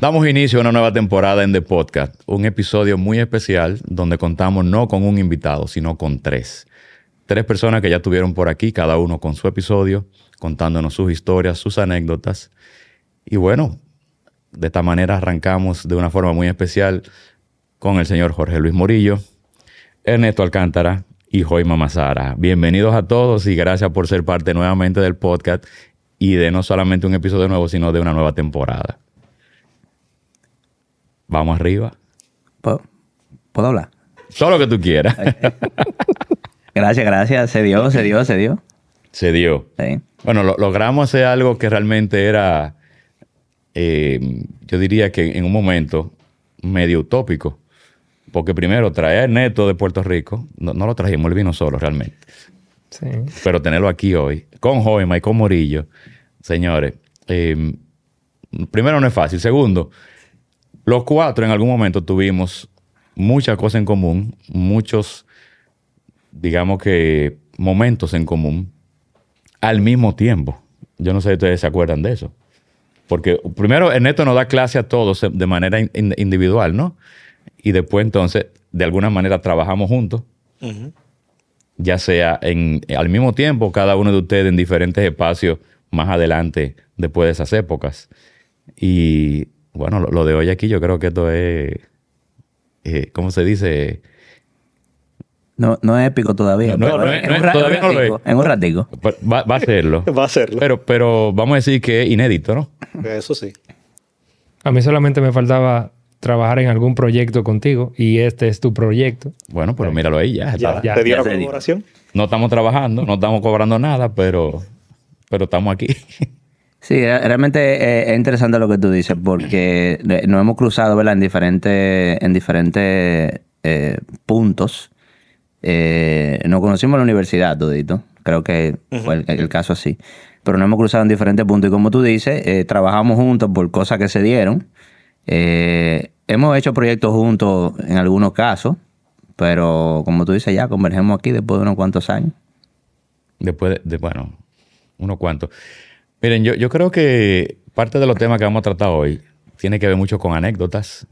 Damos inicio a una nueva temporada en The Podcast, un episodio muy especial donde contamos no con un invitado, sino con tres. Tres personas que ya estuvieron por aquí, cada uno con su episodio, contándonos sus historias, sus anécdotas. Y bueno, de esta manera arrancamos de una forma muy especial con el señor Jorge Luis Morillo, Ernesto Alcántara y Joy Mamazara. Bienvenidos a todos y gracias por ser parte nuevamente del podcast y de no solamente un episodio nuevo, sino de una nueva temporada. Vamos arriba. ¿Puedo, ¿puedo hablar? Todo lo que tú quieras. Gracias, gracias. Se dio, se dio, se dio. Se dio. Sí. Bueno, lo- logramos hacer algo que realmente era, eh, yo diría que en un momento medio utópico. Porque primero, traer Neto de Puerto Rico, no, no lo trajimos, él vino solo realmente. Sí. Pero tenerlo aquí hoy, con Joima y con Morillo, señores, eh, primero no es fácil. Segundo, los cuatro en algún momento tuvimos muchas cosas en común, muchos, digamos que, momentos en común al mismo tiempo. Yo no sé si ustedes se acuerdan de eso. Porque primero Ernesto nos da clase a todos de manera in- in- individual, ¿no? Y después entonces, de alguna manera, trabajamos juntos ya sea en, al mismo tiempo cada uno de ustedes en diferentes espacios más adelante después de esas épocas. Y bueno, lo, lo de hoy aquí yo creo que esto es, eh, ¿cómo se dice? No, no es épico todavía. No, pero no, en no, todavía lo ratico, En un ratico. Pues Va, va a serlo. Va a serlo. Pero, pero vamos a decir que es inédito, ¿no? Eso sí. A mí solamente me faltaba trabajar en algún proyecto contigo y este es tu proyecto. Bueno, pero míralo ahí ya. Ya, está. ya, te dio. colaboración. No estamos trabajando, no estamos cobrando nada, pero, pero estamos aquí. Sí, re- realmente eh, es interesante lo que tú dices porque nos hemos cruzado ¿verdad? en diferentes, en diferentes eh, puntos. Eh, nos conocimos en la universidad, todito. Creo que fue el, el caso así. Pero nos hemos cruzado en diferentes puntos y como tú dices, eh, trabajamos juntos por cosas que se dieron. Eh, hemos hecho proyectos juntos en algunos casos, pero como tú dices, ya convergemos aquí después de unos cuantos años. Después de, de, bueno, unos cuantos. Miren, yo, yo creo que parte de los temas que vamos a tratar hoy tiene que ver mucho con anécdotas,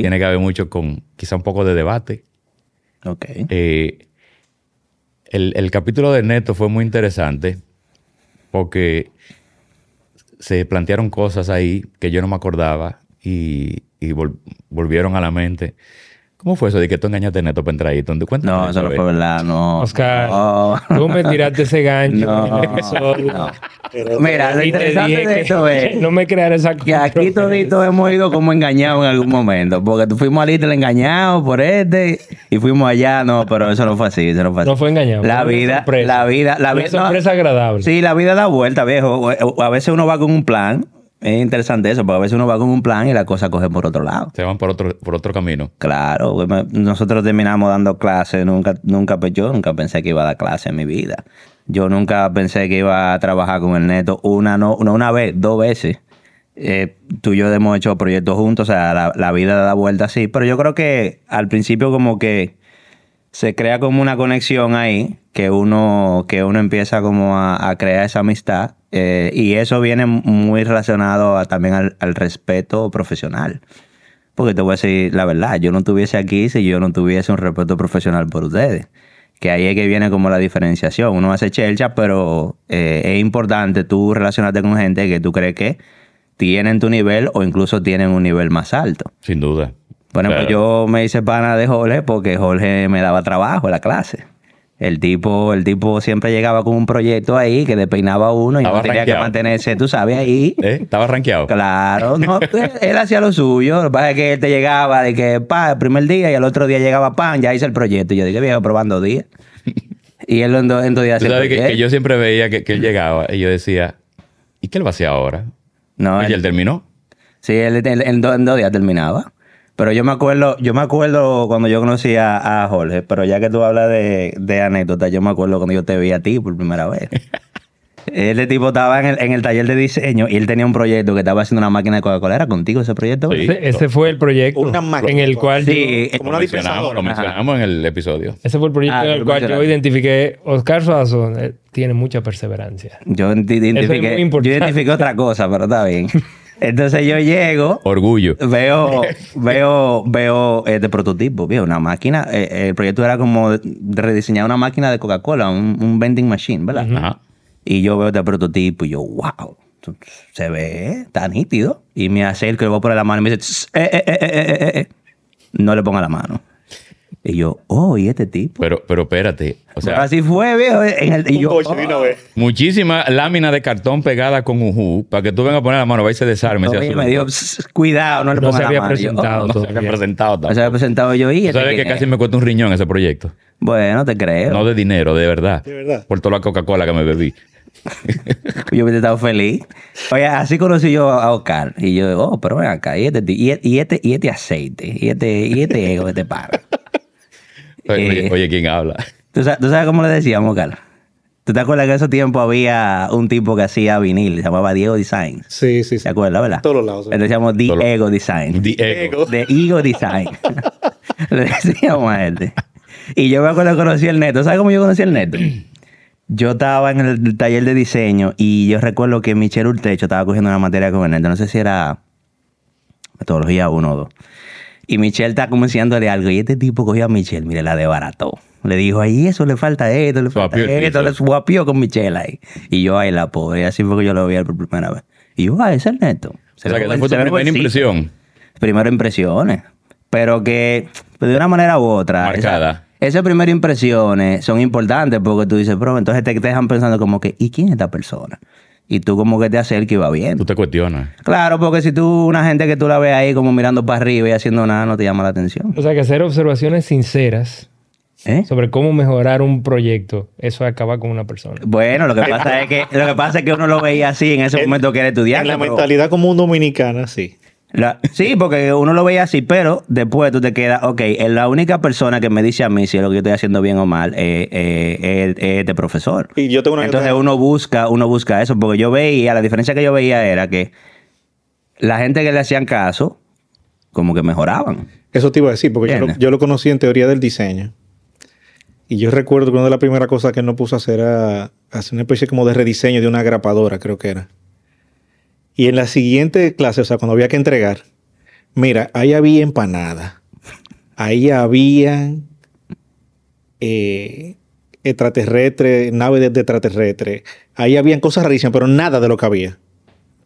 tiene que ver mucho con quizá un poco de debate. Ok. Eh, el, el capítulo de Neto fue muy interesante porque se plantearon cosas ahí que yo no me acordaba y, y vol- volvieron a la mente. ¿Cómo fue eso de que tú engañaste a Neto para entrar ahí? ¿Dónde cuéntame No, eso no fue ver. verdad, no. Oscar, No. tú me tiraste ese gancho No, no. Pero- Mira, lo interesante dije de que- esto es no me creara esa que aquí toditos hemos ido como engañados en algún momento. Porque tú fuimos a Little engañados por este y fuimos allá. No, pero eso no fue así. Eso no fue así. No fue engañado. La vida, la vida, la Una vida. no, sorpresa agradable. Sí, la vida da vuelta, viejo. A veces uno va con un plan. Es interesante eso, porque a veces uno va con un plan y la cosa coge por otro lado. Se van por otro, por otro camino. Claro, nosotros terminamos dando clases, nunca, nunca, pues, yo nunca pensé que iba a dar clases en mi vida. Yo nunca pensé que iba a trabajar con el neto una, no, no, una vez, dos veces. Eh, tú y yo hemos hecho proyectos juntos, o sea, la, la vida da vuelta así, pero yo creo que al principio como que se crea como una conexión ahí, que uno, que uno empieza como a, a crear esa amistad, eh, y eso viene muy relacionado a- también al, al respeto profesional. Porque te voy a decir la verdad, yo no estuviese aquí si yo no tuviese un respeto profesional por ustedes. Que ahí es que viene como la diferenciación. Uno hace chelcha, pero eh, es importante tú relacionarte con gente que tú crees que tienen tu nivel o incluso tienen un nivel más alto. Sin duda. Ejemplo, Claro. yo me hice pana de Jorge porque Jorge me daba trabajo en la clase. El tipo, el tipo siempre llegaba con un proyecto ahí que despeinaba a uno y Estaba no tenía que mantenerse, tú sabes, ahí. ¿Eh? ¿Estaba rankeado? Claro, no, él, él hacía lo suyo. Lo que pasa es que él te llegaba de que, pa, el primer día y el otro día llegaba pan, ya hice el proyecto. Y yo dije, viejo, probando días. Y él en, do- en dos días Tú sabes que, que yo siempre veía que, que él llegaba y yo decía, ¿y qué él va a hacer ahora? No, y él- él terminó. Sí, él, él- en, do- en dos días terminaba. Pero yo me acuerdo, yo me acuerdo cuando yo conocí a, a Jorge, pero ya que tú hablas de, de anécdotas, yo me acuerdo cuando yo te vi a ti por primera vez. Este tipo estaba en el, en el taller de diseño y él tenía un proyecto que estaba haciendo una máquina de Coca-Cola. ¿Era contigo ese proyecto? Sí. Ese, ese fue el proyecto Una máquina. en el cual yo- Sí, Como Lo una mencionamos, lo mencionamos en el episodio. ese fue el proyecto Ah, en el cual yo identifiqué Oscar Suazo eh, tiene mucha perseverancia. Yo identifiqué, yo importante. identifiqué otra cosa, pero está bien. Entonces yo llego, Orgullo. veo, veo, veo este prototipo, veo una máquina. eh, el proyecto era como rediseñar una máquina de Coca-Cola, un, un vending machine, ¿verdad? Ajá. Y yo veo este prototipo y yo, wow, se ve, está nítido. Y me acerco y le voy a poner la mano y me dice, "Tss, eh, eh, eh, eh, eh, eh". no le ponga la mano. Y yo, oh, ¿y este tipo? Pero, pero espérate. O sea, así fue, viejo. En el, y yo, oh. muchísima lámina de cartón pegada con ujú para que tú vengas a poner la mano, va y se desarme. asunto. me dijo, "Pss, cuidado, no le No ponga se la había mano. Yo, presentado oh. No se había presentado No se había presentado yo y este sabes que que- casi me cuesta un riñón ese proyecto. Bueno, te creo. No de dinero, de verdad. De verdad. Por toda la Coca-Cola que me bebí. Yo hubiera estado feliz. Oye, así conocí yo a Oscar. Y yo, oh, pero ven acá. Y este, ti- y, y este, y este aceite. Y este, y este ego que te para. Oye, Eh. oye, ¿quién habla? ¿Tú sabes, tú sabes cómo le decíamos, Oscar? ¿Tú te acuerdas que en ese tiempo había un tipo que hacía vinil? Se llamaba Diego Design. Sí, sí, sí. ¿Te acuerdas, verdad? Todos los lados, sí. Le decíamos The Todos los- Ego Design. The Ego. De Ego Design. Le decíamos a este. Y yo me acuerdo que conocí el neto. ¿Sabes cómo yo conocí el neto? Yo estaba en el taller de diseño y yo recuerdo que Michelle Urtecho estaba cogiendo una materia con el neto. No sé si era metodología 1 o 2. Y Michelle está como enseñándole algo. Y este tipo cogió a Michelle, mire, la desbarató. Le dijo, ay, eso le falta esto, le falta Suapió esto. Le suapió con Michelle ahí. Y yo, ay, la pobre. Así fue que yo lo vi por primera vez. Y yo, ay, ese es el neto. O sea, que fue tu se primera impresión. Primera impresiones. Pero que de una manera u otra. Marcada. esa- esas primeras impresiones son importantes porque tú dices, pero entonces te, te dejan pensando como que, ¿y quién es esta persona? Y tú como que te acercas y va bien. Tú te cuestionas. Claro, porque si tú, una gente que tú la ves ahí como mirando para arriba y haciendo nada, no te llama la atención. O sea, que hacer observaciones sinceras ¿Eh? sobre cómo mejorar un proyecto, eso acaba con una persona. Bueno, lo que pasa es que lo que pasa es que uno lo veía así en ese En- momento que era estudiante. En la pero- mentalidad común dominicana, sí. La- sí, porque uno lo veía así, pero después tú te quedas, ok, es la única persona que me dice a mí si es lo que yo estoy haciendo bien o mal eh, eh, es es este profesor. Y yo tengo una Entonces uno busca, uno busca eso, porque yo veía, la diferencia que yo veía era que la gente que le hacían caso, como que mejoraban. Eso te iba a decir, porque yo lo, ¿Entiendes? yo lo conocí en teoría del diseño. Y yo recuerdo que una de las primeras cosas que él nos puso a hacer era hacer una especie como de rediseño de una grapadora, creo que era. Y en la siguiente clase, o sea, cuando había que entregar, mira, ahí había empanada. Ahí había eh, extraterrestre, naves de, de extraterrestre. Ahí habían cosas rarísimas, pero nada de lo que había.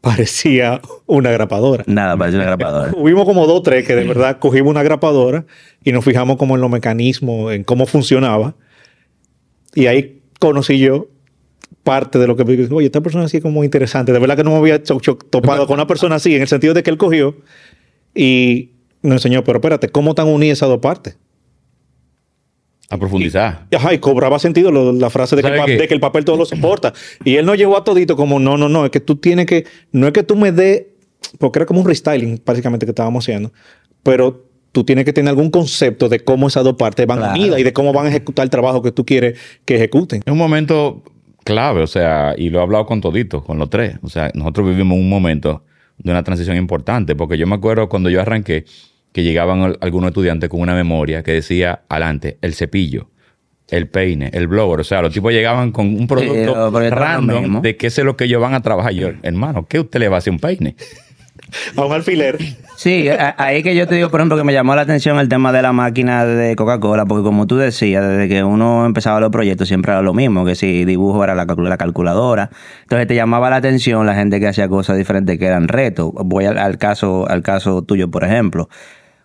Parecía una grapadora. Nada, parece una grapadora. Hubimos como dos o tres que de verdad cogimos una grapadora y nos fijamos como en los mecanismos, en cómo funcionaba. Y ahí conocí yo parte de lo que... Oye, esta persona así es como interesante. De verdad que no me había topado con una persona así, en el sentido de que él cogió y nos enseñó, pero espérate, ¿cómo están unidas esas dos partes? A profundizar. Ajá, y cobraba sentido lo- la frase de que, el papel todo lo soporta. Y él nos llevó a todito como, no, no, no, es que tú tienes que, no es que tú me dé, porque era como un restyling básicamente que estábamos haciendo, pero tú tienes que tener algún concepto de cómo esas dos partes van Claro. unidas y de cómo van a ejecutar el trabajo que tú quieres que ejecuten. Es un momento clave, o sea, y lo he hablado con toditos, con los tres. O sea, nosotros vivimos un momento de una transición importante, porque yo me acuerdo cuando yo arranqué que llegaban al- algunos estudiantes con una memoria que decía, adelante, el cepillo, el peine, el blower. O sea, los tipos llegaban con un producto random de qué es lo que ellos van a trabajar. Yo, hermano, ¿qué usted le va a hacer un peine? A un alfiler. Sí, ahí que yo te digo, por ejemplo, que me llamó la atención el tema de la máquina de Coca-Cola, porque como tú decías, desde que uno empezaba los proyectos siempre era lo mismo, que si dibujo era la, calcul- la calculadora. Entonces te llamaba la atención la gente que hacía cosas diferentes que eran retos. Voy al, caso, al caso tuyo, por ejemplo.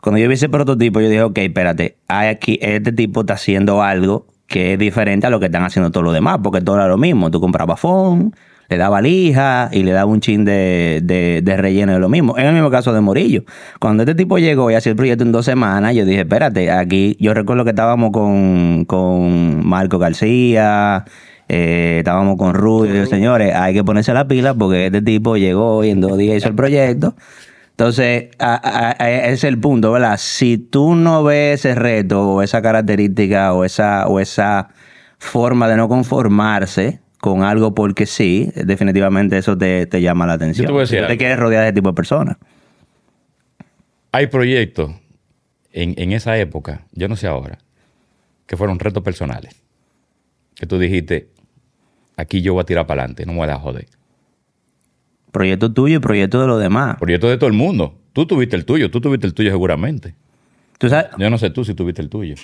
Cuando yo vi ese prototipo, yo dije, ok, espérate, aquí, este tipo está haciendo algo que es diferente a lo que están haciendo todos los demás, porque todo era lo mismo. Tú comprabas phone, le daba lija y le daba un chin de, de, de relleno de lo mismo. En el mismo caso de Morillo. Cuando este tipo llegó y hacía el proyecto en dos semanas, yo dije, espérate, aquí yo recuerdo que estábamos con, con Marco García, eh, estábamos con Rudy, señores, hay que ponerse la pila porque este tipo llegó y en dos días hizo el proyecto. Entonces, a- a- a- ese es el punto, ¿verdad? Si tú no ves ese reto o esa característica o esa, o esa forma de no conformarse con algo porque sí, definitivamente eso te, te llama la atención. Yo te voy a decir te quieres rodear de ese tipo de personas. Hay proyectos en, en esa época, yo no sé ahora, que fueron retos personales. Que tú dijiste, aquí yo voy a tirar para adelante, no me voy a dejar joder. Proyecto tuyo y proyecto de los demás. Proyecto de todo el mundo. Tú tuviste el tuyo, tú tuviste el tuyo seguramente. Tú sabes, Yo no sé tú si tuviste el tuyo.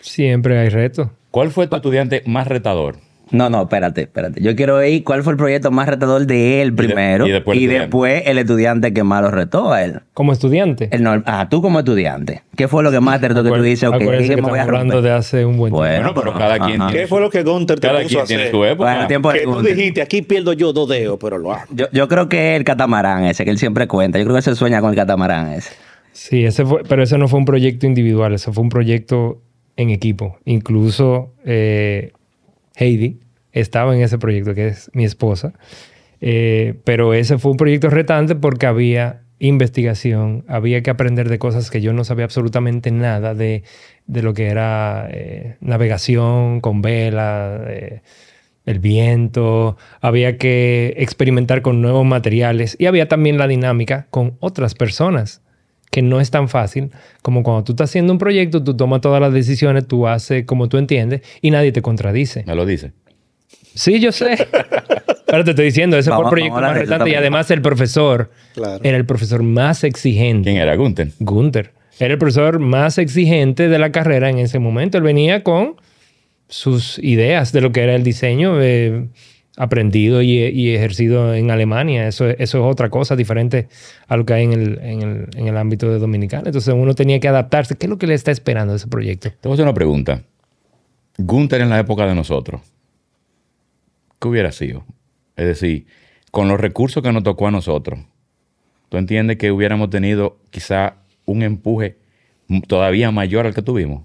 Siempre hay retos. ¿Cuál fue tu estudiante más retador? No, no, espérate, espérate. Yo quiero ir cuál fue el proyecto más retador de él primero. y después el y estudiante. después el estudiante que más lo retó a él. Como estudiante. El no- ah, tú como estudiante. ¿Qué fue lo que más te retó que tú dices, ok, Acuérdense que que me voy a estamos hablando de hace un buen tiempo. Bueno, pero cada quien ajá. ¿Qué fue lo que Gunter te Cada puso a quien tiene hacer? su época. Bueno, tiempo de Que tú dijiste, aquí pierdo yo dos dedos, pero lo hago. Yo, yo creo que el catamarán ese, que él siempre cuenta. Yo creo que se sueña con el catamarán ese. Sí, ese fue, pero ese no fue un proyecto individual, eso fue un proyecto en equipo. Incluso eh, Heidi estaba en ese proyecto, que es mi esposa. Eh, pero ese fue un proyecto retante porque había investigación, había que aprender de cosas que yo no sabía absolutamente nada de, de lo que era eh, navegación con vela, eh, el viento, había que experimentar con nuevos materiales y había también la dinámica con otras personas, que no es tan fácil como cuando tú estás haciendo un proyecto, tú tomas todas las decisiones, tú haces como tú entiendes y nadie te contradice. Me lo dice. Sí, yo sé. Pero te estoy diciendo, ese fue Vamos- el proyecto más retante y además el profesor Claro. era el profesor más exigente. ¿Quién era? Gunther. Gunther. Era el profesor más exigente de la carrera en ese momento. Él venía con sus ideas de lo que era el diseño eh, aprendido y, ejercido en Alemania. Eso, eso es otra cosa diferente a lo que hay en el, en, el, en el ámbito de Dominicana. Entonces uno tenía que adaptarse. ¿Qué es lo que le está esperando a ese proyecto? Te voy a hacer una pregunta. Gunther en la época de nosotros, ¿qué hubiera sido? Es decir, con los recursos que nos tocó a nosotros, ¿tú entiendes que hubiéramos tenido quizá un empuje todavía mayor al que tuvimos?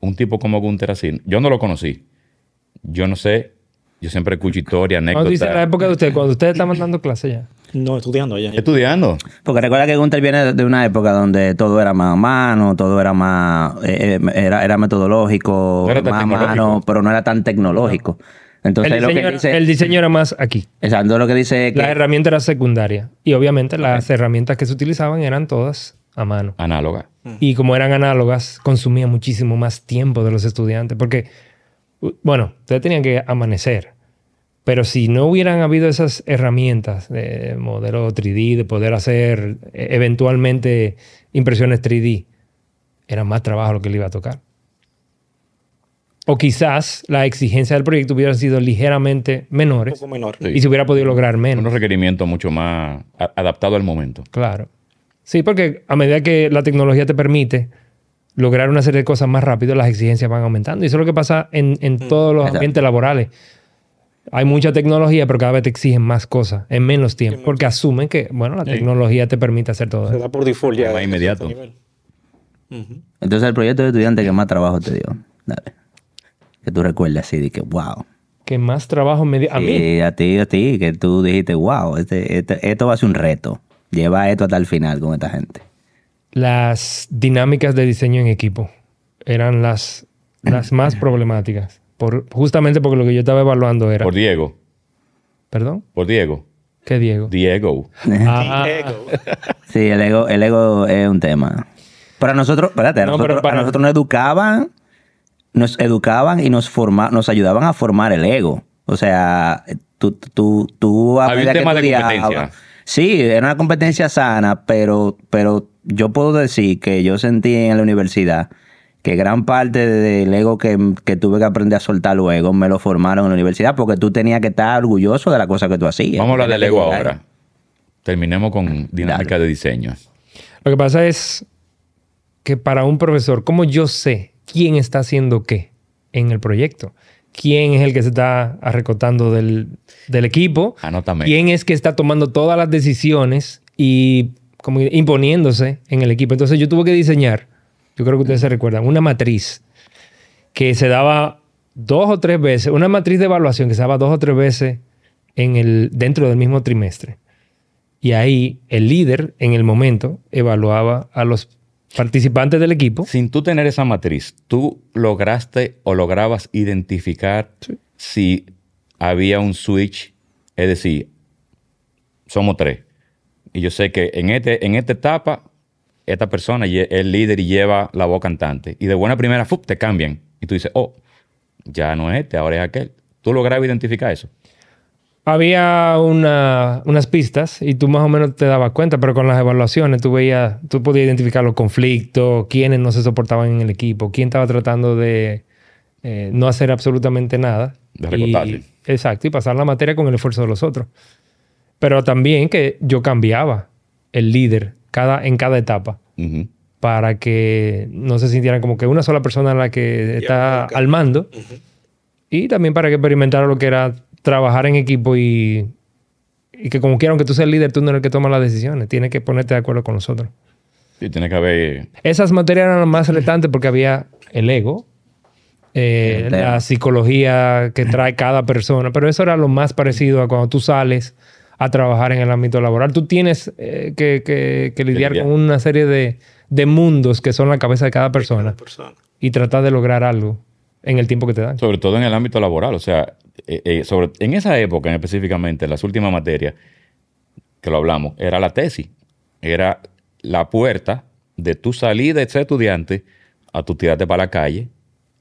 Un tipo como Gunther así. Yo no lo conocí. Yo no sé. Yo siempre escucho historias, Cuando dice la anécdotas. época de usted, cuando ustedes estaban dando clase ya. No, estudiando allá. Estudiando. Porque recuerda que Gunther viene de una época donde todo era más a mano, todo era más, eh, eh, era, era metodológico, No era tan más a mano, pero no era tan tecnológico. Entonces El lo diseño, que era, dice, el diseño era más aquí. exacto, lo que dice que La herramienta era secundaria. Y obviamente las herramientas que se utilizaban eran todas a mano. Análoga. Y como eran análogas, consumía muchísimo más tiempo de los estudiantes. Porque, bueno, ustedes tenían que amanecer. Pero si no hubieran habido esas herramientas de modelo 3D, de poder hacer eh, eventualmente impresiones 3D, era más trabajo lo que le iba a tocar. O quizás la exigencia del proyecto hubiera sido ligeramente Un menores poco menor. Sí. y se hubiera podido lograr menos. Unos requerimientos mucho más a- adaptados al momento. Claro. Sí, porque a medida que la tecnología te permite lograr una serie de cosas más rápido, las exigencias van aumentando. Y eso es lo que pasa en, en todos los Exacto. ambientes laborales. Hay mucha tecnología, pero cada vez te exigen más cosas en menos tiempo, porque asumen que, bueno, la tecnología te permite hacer todo Se da por default ya. Más a inmediato. entonces el proyecto de estudiante que más trabajo te dio. Dale. Que tú recuerdes así de que wow. Que más trabajo me dio. A mí, Sí, a ti, a ti, que tú dijiste, wow, este, este- esto va a ser un reto. Lleva esto hasta el final con esta gente. Las dinámicas de diseño en equipo eran las, las más problemáticas. Por, justamente porque lo que yo estaba evaluando era. Por Diego. ¿Perdón? Por Diego. ¿Qué Diego? Diego. Ah. Sí, el ego, el ego es un tema. Pero a nosotros, espérate, a No, nosotros, para- a nosotros nos educaban, nos educaban y nos forma, nos ayudaban a formar el ego. O sea, tú, tú, tú a Había un medida que tema de estudiabas- competencia. Sí, era una competencia sana, pero, pero yo puedo decir que yo sentí en la universidad que gran parte del ego que, que tuve que aprender a soltar luego me lo formaron en la universidad porque tú tenías que estar orgulloso de la cosa que tú hacías. Vamos a hablar del ego ahora. Terminemos con dinámica de diseño. Lo que pasa es que para un profesor, ¿cómo yo sé quién está haciendo qué en el proyecto? ¿Quién es el que se está arrecotando del, del equipo? Anótame. ¿Quién es que está tomando todas las decisiones y como imponiéndose en el equipo? Entonces yo tuve que diseñar, yo creo que ustedes se recuerdan, una matriz que se daba dos o tres veces, una matriz de evaluación que se daba dos o tres veces en el, dentro del mismo trimestre. Y ahí el líder en el momento evaluaba a los participantes del equipo. Sin tú tener esa matriz, ¿tú lograste o lograbas identificar si había un switch? Es decir, somos tres. Y yo sé que en, este, en esta etapa, esta persona es el líder y lleva la voz cantante. Y de buena primera, ¡fup! te cambian. Y tú dices, oh, ya no es este, ahora es aquel. ¿Tú lograbas identificar eso? Había una- unas pistas y tú más o menos te dabas cuenta, pero con las evaluaciones tú veías, tú podías identificar los conflictos, quiénes no se soportaban en el equipo, quién estaba tratando de eh, no hacer absolutamente nada. De recortarle. exacto, y pasar la materia con el esfuerzo de los otros. Pero también que yo cambiaba el líder cada, en cada etapa para que no se sintieran como que una sola persona la que está al mando y también para que experimentara lo que era trabajar en equipo y, y que como quiera, aunque tú seas el líder, tú no eres el que toma las decisiones, tienes que ponerte de acuerdo con los otros. Sí, tiene que haber... Esas materias eran las más retantes porque había el ego, eh, la psicología que trae cada persona, pero eso era lo más parecido a cuando tú sales a trabajar en el ámbito laboral. Tú tienes eh, que, que- que lidiar con una serie de, de mundos que son la cabeza de cada persona persona. y tratar de lograr algo en el tiempo que te dan. Sobre todo en el ámbito laboral. O sea, eh, eh, sobre, en esa época en específicamente, las últimas materias que lo hablamos, era la tesis. Era la puerta de tu salida de ser estudiante a tu tirarte para la calle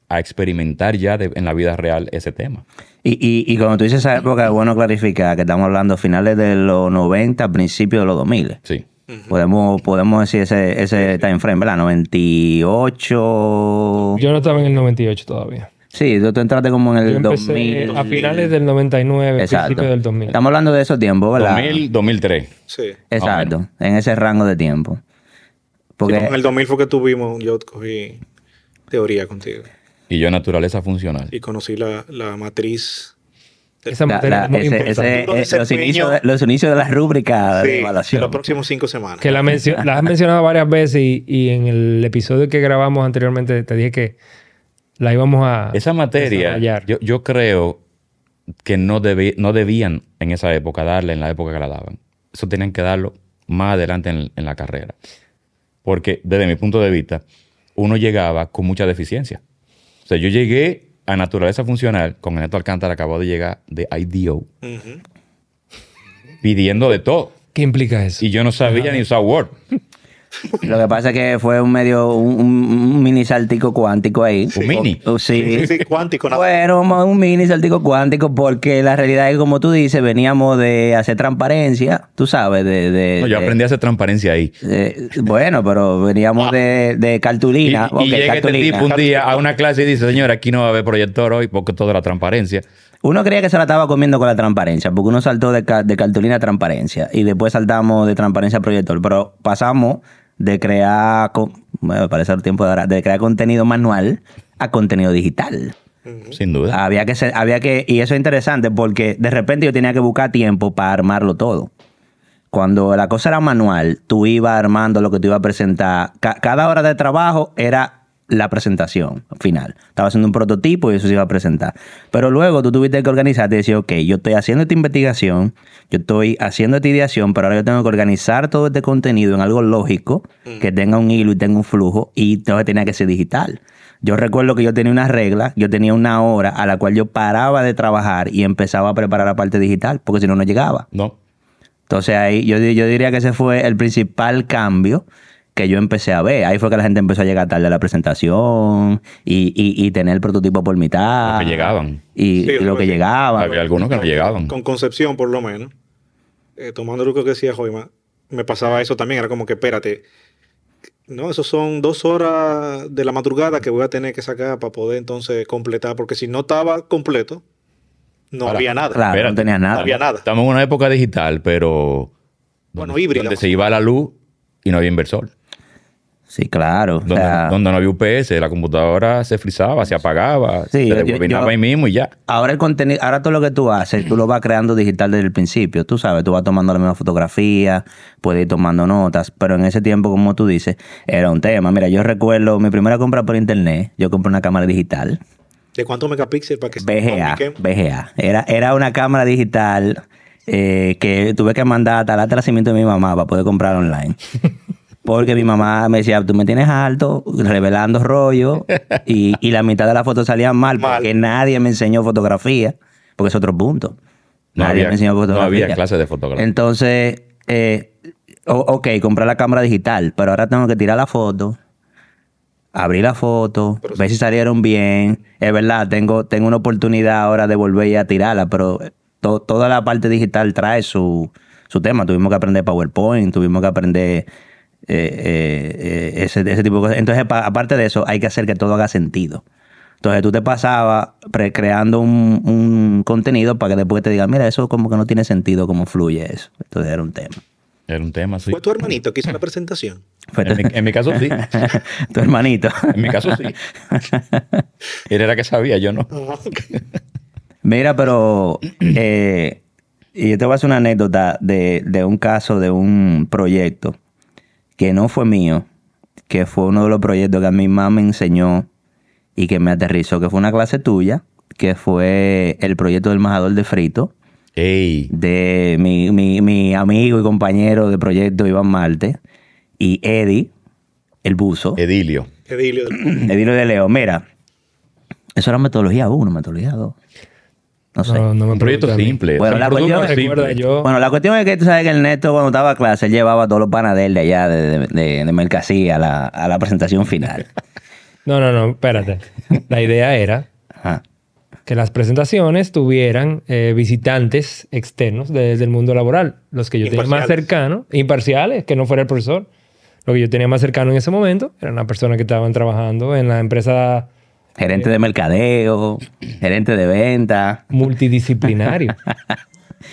a experimentar ya de- en la vida real ese tema. Y, y, y cuando tú dices esa época, es bueno clarificar que estamos hablando finales de los 90, principios de los 2000. Sí. Podemos, podemos decir ese, ese time frame, ¿verdad? 98. Yo no estaba en el 98 todavía. Sí, tú, tú entraste como en el empecé 2000. a finales del 99, Exacto. principios del 2000. Estamos hablando de esos tiempos, ¿verdad? 2000, 2003. Sí. Exacto, en ese rango de tiempo. Porque Sí, en el 2000 fue que tuvimos, yo cogí teoría contigo Y yo naturaleza funcional. y conocí la, la matriz. Esa la- materia la- es muy ese- importante. ese- Duro los, inicios de, los inicios de las rúbricas Sí, de de evaluación. los próximos cinco semanas. Que la, mencio- la has mencionado varias veces y, y en el episodio que grabamos anteriormente te dije que la íbamos a Esa materia, yo, yo creo que no, debi- no debían en esa época darle en la época que la daban. Eso tenían que darlo más adelante en, en la carrera. Porque desde mi punto de vista, uno llegaba con mucha deficiencia. O sea, yo llegué a naturaleza funcional, con Ernesto Alcántara acabó de llegar de IDO, pidiendo de todo. ¿Qué implica eso? Y yo no sabía ni usar Word. Lo que pasa es que fue un medio, un, mini saltico cuántico ahí. Un mini. Oh, sí. Sí, sí, cuántico. nada. Bueno, un mini saltico cuántico porque la realidad es que, como tú dices, veníamos de hacer transparencia, tú sabes, de... de- No, yo de- aprendí a hacer transparencia ahí. de- bueno, pero veníamos de, de Y, cartulina. y Ok, llega este cartulina. tipo un día a una clase y dice, señora, aquí no va a haber proyector hoy porque todo era transparencia. Uno creía que se la estaba comiendo con la transparencia, porque uno saltó de, ca- de cartulina a transparencia y después saltamos de transparencia a proyector, pero pasamos de crear, bueno, el tiempo de, ahora, de crear contenido manual a contenido digital. Sin duda. Había que ser, había que, y eso es interesante porque de repente yo tenía que buscar tiempo para armarlo todo. Cuando la cosa era manual, tú ibas armando lo que tú ibas a presentar. Ca- cada hora de trabajo era la presentación final. Estaba haciendo un prototipo y eso se iba a presentar. Pero luego tú tuviste que organizarte y decir, ok, yo estoy haciendo esta investigación, yo estoy haciendo esta ideación, pero ahora yo tengo que organizar todo este contenido en algo lógico, que tenga un hilo y tenga un flujo, y entonces tenía que ser digital. Yo recuerdo que yo tenía una regla, yo tenía una hora a la cual yo paraba de trabajar y empezaba a preparar la parte digital, porque si no, no llegaba. No. Entonces ahí yo, yo diría que ese fue el principal cambio que yo empecé a ver. Ahí fue que la gente empezó a llegar tarde a la presentación y, y- y tener el prototipo por mitad. Los que llegaban. Y, Sí, y lo sí. que llegaba. Había algunos que no llegaban. Con Concepción, por lo menos. Eh, tomando lo que decía Joima, me pasaba eso también. Era como que, espérate, no, eso son dos horas de la madrugada que voy a tener que sacar para poder entonces completar, porque si no estaba completo, no Ahora, había nada. Claro, Espérate, no tenía nada. No había nada. Estamos en una época digital, pero Bueno, donde, híbrida. donde se iba la luz y no había inversor. Sí, claro. O Donde, sea, donde no había UPS, la computadora se frizaba, se apagaba, Sí, se yo- ahí mismo y ya. Ahora el contenido, ahora todo lo que tú haces, tú lo vas creando digital desde el principio. Tú sabes, tú vas tomando la misma fotografía, puedes ir tomando notas, pero en ese tiempo, como tú dices, era un tema. Mira, yo recuerdo mi primera compra por internet, yo compré una cámara digital, ¿De cuántos megapíxeles para que se VGA, comuniquen? VGA. Era, era una cámara digital eh, que tuve que mandar hasta el nacimiento de mi mamá para poder comprar online. Porque mi mamá me decía, tú me tienes alto, revelando rollo, y, y la mitad de las fotos salían mal, Mal. porque nadie me enseñó fotografía, porque es otro punto. No nadie había- me enseñó no fotografía. había clase de fotografía. Entonces, eh, ok, compré la cámara digital, pero ahora tengo que tirar la foto, abrir la foto, Pero ver si salieron bien. Es verdad, tengo, tengo una oportunidad ahora de volver a tirarla, pero to- toda la parte digital trae su, su tema. Tuvimos que aprender PowerPoint, tuvimos que aprender eh, eh, eh, ese, ese tipo de cosas. Entonces, pa- aparte de eso, hay que hacer que todo haga sentido. Entonces tú te pasabas pre- creando un, un contenido para que después te digan, mira, eso como que no tiene sentido, cómo fluye eso. Entonces era un tema. Era un tema, sí. Fue tu hermanito que hizo la presentación. En mi, en mi caso sí. tu hermanito. En mi caso sí. Él era que sabía, yo no. Mira, pero eh, y yo te voy a hacer una anécdota de, de un caso de un proyecto que no fue mío, que fue uno de los proyectos que a mi mamá me enseñó y que me aterrizó, que fue una clase tuya, que fue el proyecto del majador de frito Ey. de mi, mi- mi amigo y compañero de proyecto Iván Marte y Eddie, el buzo, Edilio. Edilio. Edilio de Leo. Mira, eso era metodología 1, metodología 2. No sé. No, no me Un proyecto a simple. Bueno, la cuestión- Recuerda, simple. yo... Bueno, la cuestión es que tú sabes que el Neto cuando estaba a clase, él llevaba todos los panas de él de allá, de, de, de, de Mercasí, a la, a la presentación final. No, no, no, espérate. La idea era Ajá. que las presentaciones tuvieran eh, visitantes externos desde el mundo laboral. Los que yo tenía más cercanos, imparciales, que no fuera el profesor. Lo que yo tenía más cercano en ese momento eran las personas que estaban trabajando en la empresa Gerente de mercadeo, gerente de venta. multidisciplinario.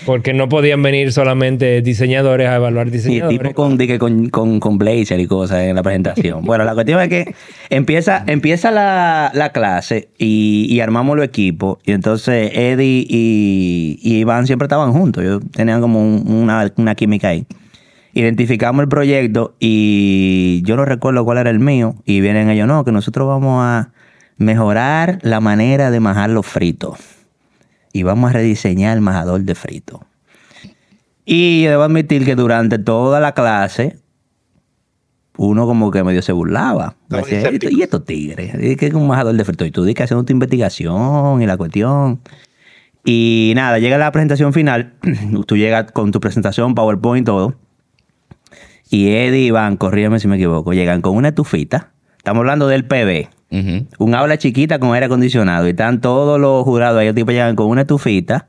Porque no podían venir solamente diseñadores a evaluar Y el diseñadores. tipo con, con, con, con blazer y cosas en la presentación. Bueno, la cuestión es que empieza, empieza la, la clase y, y armamos los equipos. Y entonces Eddie y, y Iván siempre estaban juntos. Ellos tenían como un- una, una química ahí. Identificamos el proyecto y yo no recuerdo cuál era el mío. Y vienen ellos, no, que nosotros vamos a mejorar la manera de majar los fritos. Y vamos a rediseñar el majador de fritos. Y debo admitir que durante toda la clase, uno como que medio se burlaba. Decía, y estos tigres, que es un majador de fritos. Y tú di que haciendo tu investigación y la cuestión. Y nada, llega la presentación final. tú llegas con tu presentación, PowerPoint, todo. Y Eddie y Iván, corrígeme si me equivoco, llegan con una estufita. Estamos hablando del PB. Un aula chiquita con aire acondicionado. Y están todos los jurados ahí, los tipos llegan con una estufita,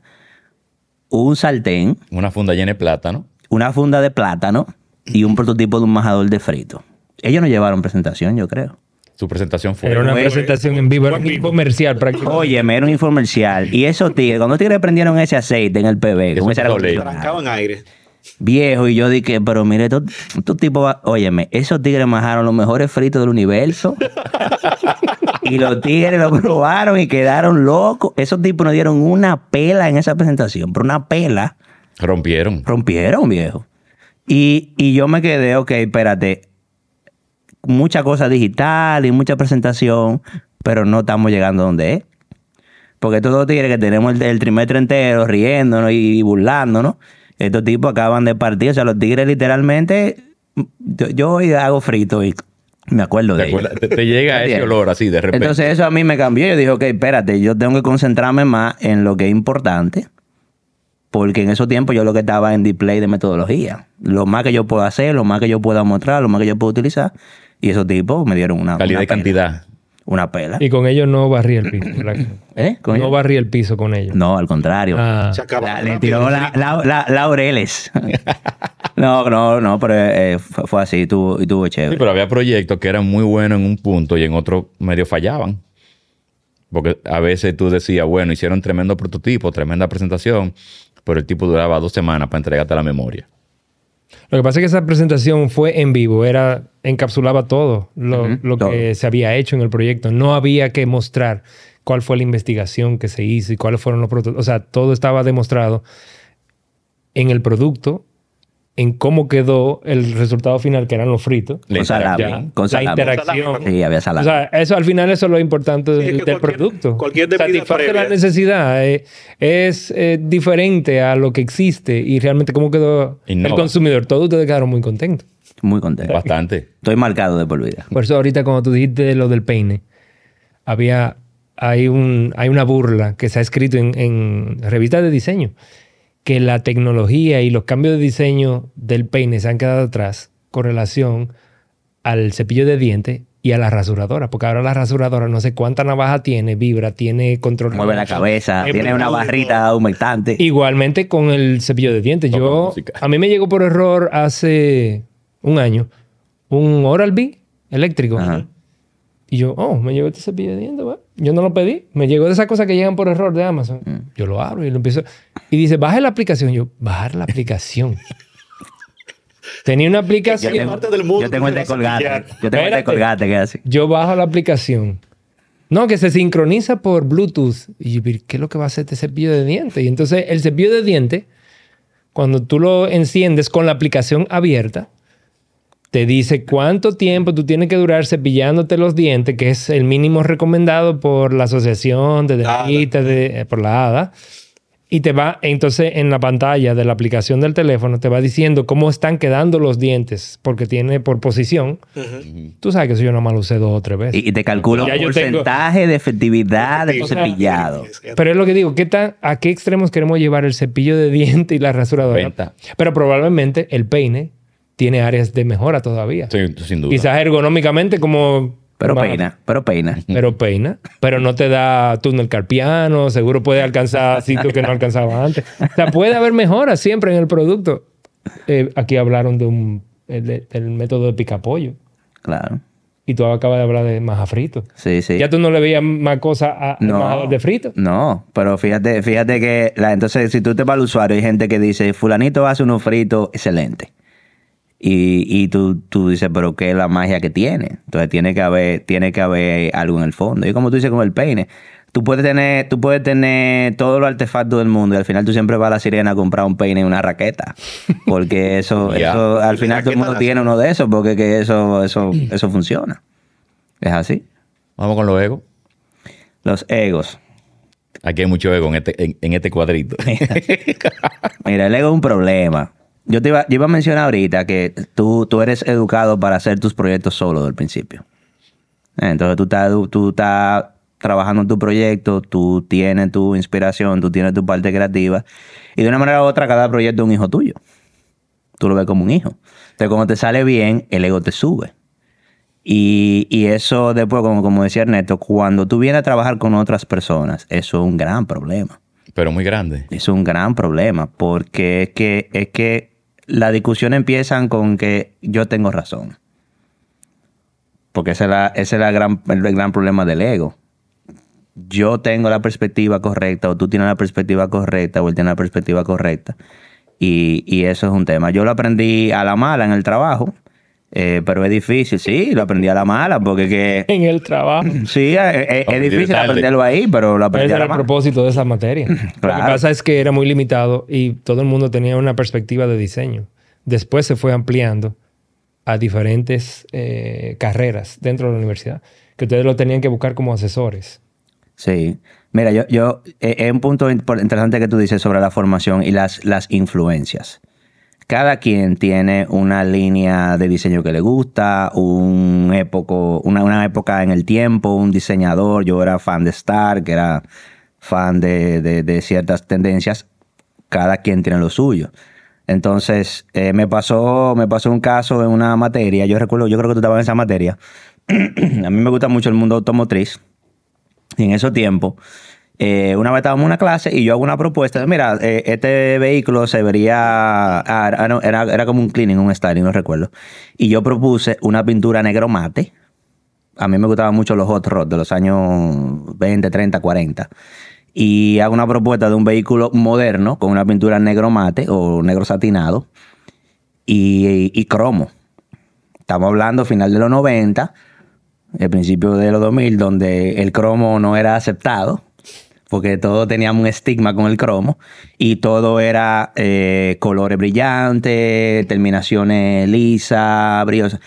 un sartén, Una funda llena de plátano. una funda de plátano y un prototipo de un majador de frito. Ellos no llevaron presentación, yo creo. Su presentación fue. Era una Fue- presentación en vivo, era un comercial prácticamente. Oye, me era un infomercial. Y esos tigres, cuando los tigres prendieron ese aceite en el PB, con ese es aire viejo, y yo dije, pero mire, estos, estos tipos, va- óyeme, esos tigres majaron los mejores fritos del universo. y los tigres lo probaron y quedaron locos. Esos tipos nos dieron una pela en esa presentación, pero una pela. Rompieron. rompieron, viejo. Y, y yo me quedé, ok, espérate, mucha cosa digital y mucha presentación, pero no estamos llegando a donde es. Porque estos dos tigres que tenemos el, el trimestre entero riéndonos y burlándonos, estos tipos acaban de partir. O sea, los tigres literalmente, yo, yo hoy hago frito y me acuerdo ¿Te, de? Te- te llega ese olor así de repente. Entonces eso a mí me cambió. Yo dije, ok, espérate, yo tengo que concentrarme más en lo que es importante. Porque en esos tiempos yo lo que estaba en display de metodología. Lo más que yo puedo hacer, lo más que yo pueda mostrar, lo más que yo puedo utilizar. Y esos tipos me dieron una, Calidad una y cantidad. Una pela. Y con ellos no barrí el piso. ¿Eh? ¿Con No ellos? barrí el piso con ellos. No, al contrario. Ah. Se La- le tiró la, la, la- laureles. no, no, no, pero eh, fue, fue así y tuvo, y tuvo Sí, chévere. pero había proyectos que eran muy buenos en un punto y en otro medio fallaban. Porque a veces tú decías, bueno, hicieron tremendo prototipo, tremenda presentación, pero el tipo duraba dos semanas para entregarte la memoria. Lo que pasa es que esa presentación fue en vivo, era encapsulaba todo lo, lo todo. que se había hecho en el proyecto. No había que mostrar cuál fue la investigación que se hizo y cuáles fueron los prototipos. O sea, todo estaba demostrado en el producto, en cómo quedó el resultado final, que eran los fritos. La Con salami. interacción. Con la salami. interacción. Sí, había O salami. sea, eso al final eso es lo importante Sí, del, es que del cualquier- producto. cualquier Satisface la necesidad. eh, es eh, diferente a lo que existe y realmente cómo quedó el consumidor. Todos ustedes quedaron muy contentos. Muy contento. Bastante. Estoy marcado de por vida. Por eso ahorita cuando tú dijiste lo del peine, había, hay, un, hay una burla que se ha escrito en, en revistas de diseño, que la tecnología y los cambios de diseño del peine se han quedado atrás con relación al cepillo de dientes y a la rasuradora, porque ahora la rasuradora no sé cuánta navaja tiene, vibra, tiene control. Mueve la cabeza, tiene una barrita humectante. Igualmente con el cepillo de dientes. Yo, a mí me llegó por error hace un año un Oral-B eléctrico. Ajá. Y yo, oh, me llegó este cepillo de dientes, ¿va? Yo no lo pedí. Me llegó de esas cosas que llegan por error de Amazon. Mm. Yo lo abro y lo empiezo. Y dice, baje la aplicación. Yo, bajar la aplicación. Tenía una Yo aplicación. tengo, parte del mundo yo tengo el que de colgate. Yo tengo el de colgate que es así. Yo bajo la aplicación. No, que se sincroniza por Bluetooth. Y yo, "Pero, ¿qué es lo que va a hacer este cepillo de dientes? Y entonces el cepillo de dientes, cuando tú lo enciendes con la aplicación abierta, te dice cuánto tiempo tú tienes que durar cepillándote los dientes, que es el mínimo recomendado por la Asociación de. Dentistas, de, eh, por la ADA. Y te va, entonces en la pantalla de la aplicación del teléfono, te va diciendo cómo están quedando los dientes, porque tiene por posición. Tú sabes que eso yo nomás lo usé dos o tres veces. Y, y te calculo Ya un yo tengo- porcentaje de efectividad de tu O sea, cepillado. Pero es lo que digo, ¿qué tan, ¿a qué extremos queremos llevar el cepillo de diente y la rasuradora? Venta. Pero probablemente el peine tiene áreas de mejora todavía. Sí, sin duda. Quizás ergonómicamente como... Pero más- peina, pero peina. Pero peina. Pero no te da túnel carpiano. Seguro puede alcanzar sitios que no alcanzaba antes. O sea, puede haber mejoras siempre en el producto. Eh, aquí hablaron de un, el de- del método de picapollo. Claro. Y tú acabas de hablar de maja frito. Sí, sí. Ya tú no le veías más cosas a- al No. majador de frito. No, pero fíjate, fíjate que la, entonces si tú te vas al usuario, hay gente que dice, fulanito hace unos fritos excelentes. Y, y tú, tú dices, pero ¿qué es la magia que tiene? Entonces tiene que haber, tiene que haber algo en el fondo. Y como tú dices con el peine, tú puedes tener, tú puedes tener todos los artefactos del mundo y al final tú siempre vas a la sirena a comprar un peine y una raqueta. Porque eso, eso al final todo el mundo tiene uno de esos porque que eso, eso, eso funciona. Es así. Vamos con los egos. Los egos. Aquí hay mucho ego en este, en, en este cuadrito. Mira, el ego es un problema. Yo te iba, yo iba a mencionar ahorita que tú, tú eres educado para hacer tus proyectos solo del principio. Eh, Entonces tú estás, tú estás trabajando en tu proyecto, tú tienes tu inspiración, tú tienes tu parte creativa y de una manera u otra cada proyecto es un hijo tuyo. Tú lo ves como un hijo. Entonces cuando te sale bien, el ego te sube. Y, y eso después, como, como decía Ernesto, cuando tú vienes a trabajar con otras personas, eso es un gran problema. Pero muy grande. Es un gran problema porque es que, es que las discusiones empiezan con que yo tengo razón. Porque ese es, la- ese es la gran, el gran problema del ego. Yo tengo la perspectiva correcta o tú tienes la perspectiva correcta o él tiene la perspectiva correcta. Y, y eso es un tema. Yo lo aprendí a la mala en el trabajo, eh, pero es difícil. Sí, lo aprendí a la mala porque que, En el trabajo. sí, es, es- es difícil aprenderlo ahí, pero lo aprendí Ese a era la el mala. propósito de esa materia. Lo que Claro. pasa es que era muy limitado y todo el mundo tenía una perspectiva de diseño. Después se fue ampliando a diferentes eh, carreras dentro de la universidad, que ustedes lo tenían que buscar como asesores. Sí. Mira, yo, yo eh, es un punto interesante que tú dices sobre la formación y las, las influencias. Cada quien tiene una línea de diseño que le gusta, un époco, una, una época en el tiempo, un diseñador. Yo era fan de Stark, era fan de, de- ciertas tendencias. Cada quien tiene lo suyo. Entonces, eh, me, pasó, me pasó un caso en una materia. Yo recuerdo, yo creo que tú estabas en esa materia. A mí me gusta mucho el mundo automotriz. Y en esos tiempos, eh, una vez estábamos en una clase y yo hago una propuesta. Mira, eh, este vehículo se vería. ah, era, no, era- era como un cleaning, un styling, no recuerdo. Y yo propuse una pintura negro mate. A mí me gustaban mucho los hot rods de los años 20, 30, 40. Y hago una propuesta de un vehículo moderno con una pintura negro mate o negro satinado y, y cromo. Estamos hablando final de los 90, el principio de los 2000, donde el cromo no era aceptado, porque todos teníamos un estigma con el cromo, y todo era eh, colores brillantes, terminaciones lisas, brillosas.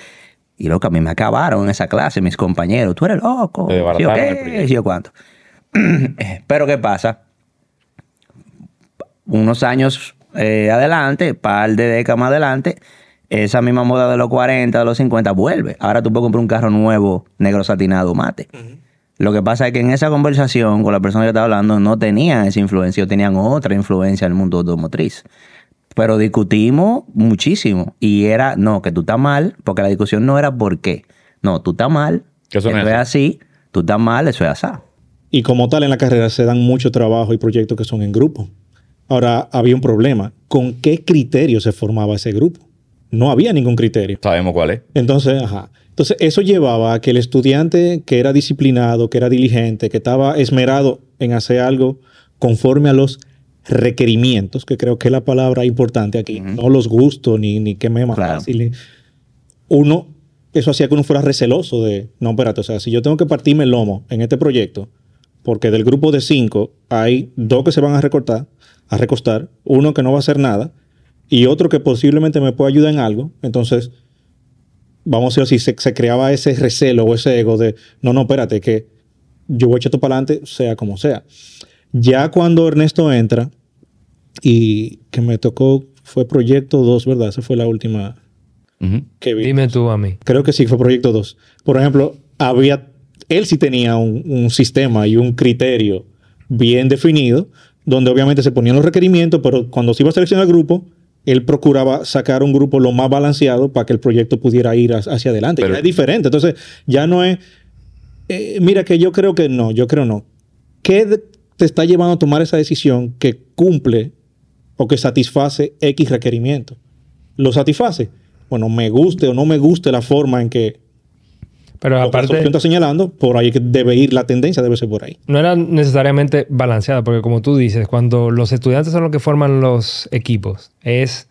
Y lo que a mí me acabaron en esa clase, mis compañeros, tú eres loco, ¿sí o qué? ¿Sí o cuánto? Pero ¿qué pasa? Unos años eh, adelante, par de décadas más adelante, esa misma moda de los 40, de los 50 vuelve. Ahora tú puedes comprar un carro nuevo, negro satinado, mate. Lo que pasa es que en esa conversación con la persona que estaba hablando no tenían esa influencia, o tenían otra influencia en el mundo automotriz. Pero discutimos muchísimo y era, no, que tú estás mal, porque la discusión no era por qué. No, tú estás mal. Que eso no es es así. Tú estás mal, eso es así. Y como tal en la carrera se dan mucho trabajo y proyectos que son en grupo. Ahora, había un problema. ¿Con qué criterio se formaba ese grupo? No había ningún criterio. Sabemos cuál es. Entonces, ajá. Entonces, eso llevaba a que el estudiante que era disciplinado, que era diligente, que estaba esmerado en hacer algo conforme a los requerimientos, que creo que es la palabra importante aquí, no los gustos ni, ni qué me más Claro. fácil. Uno, eso hacía que uno fuera receloso de, no, espérate, o sea, si yo tengo que partirme el lomo en este proyecto, porque del grupo de cinco hay dos que se van a recortar, a recostar, uno que no va a hacer nada y otro que posiblemente me pueda ayudar en algo, entonces vamos a decir así, se, se creaba ese recelo o ese ego de, no, no, espérate, que yo voy a echar esto para adelante, sea como sea. Ya cuando Ernesto entra y que me tocó, fue Proyecto 2, ¿verdad? Esa fue la última Ujú. que vi. Dime tú a mí. Creo que sí fue Proyecto 2. Por ejemplo, había, él sí tenía un, un sistema y un criterio bien definido, donde obviamente se ponían los requerimientos, pero cuando se iba a seleccionar el grupo, él procuraba sacar un grupo lo más balanceado para que el proyecto pudiera ir hacia adelante. Pero- ya es diferente. Entonces, ya no es. eh, mira, que yo creo que no, yo creo no. ¿Qué te está llevando a tomar esa decisión que cumple o que satisface X requerimiento? ¿Lo satisface? Bueno, me guste o no me guste la forma en que Pero lo que aparte, solución está señalando, por ahí que debe ir, la tendencia debe ser por ahí. no era necesariamente balanceada, porque como tú dices, cuando los estudiantes son los que forman los equipos, es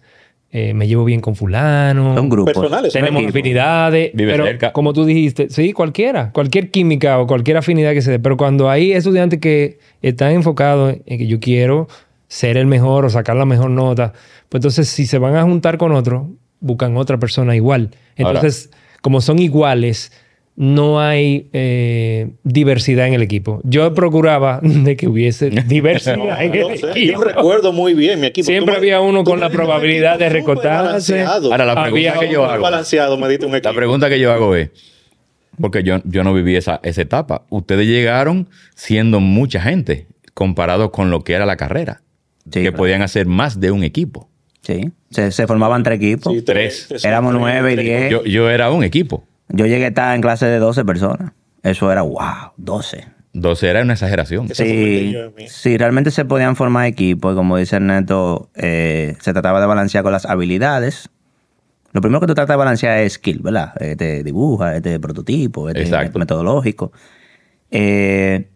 eh, me llevo bien con fulano, Son grupos. Personales. son tenemos equipos. afinidades, Vive pero cerca. como tú dijiste, sí, cualquiera, cualquier química o cualquier afinidad que se dé, pero cuando hay estudiantes que están enfocados en que yo quiero ser el mejor o sacar la mejor nota, pues entonces si se van a juntar con otro, buscan otra persona igual. Ahora- Entonces, como son iguales, no hay eh, diversidad en el equipo. Yo procuraba de que hubiese diversidad en Yo el sé, equipo. yo recuerdo muy bien mi equipo. Siempre Tú había uno con la probabilidad de recortarse. balanceado. Ahora, la Había pregunta que yo hago. balanceado me diste un La pregunta que yo hago es, porque yo, yo no viví esa, esa etapa. Ustedes llegaron siendo mucha gente comparado con lo que era la carrera. Sí, que claro. podían hacer más de un equipo. Sí. Se, se formaban tres equipos. Sí, Tres. tres, Éramos tres, nueve y diez. Yo, yo era un equipo. Yo llegué a estar en clase de 12 personas. Eso era, wow, 12. 12 era una exageración. Sí, yo de mí. sí, realmente se podían formar equipos. y Como dice Ernesto, eh, se trataba de balancear con las habilidades. Lo primero que tú tratas de balancear es skill, ¿verdad? Este dibuja, este prototipo, este Exacto. metodológico. Eh,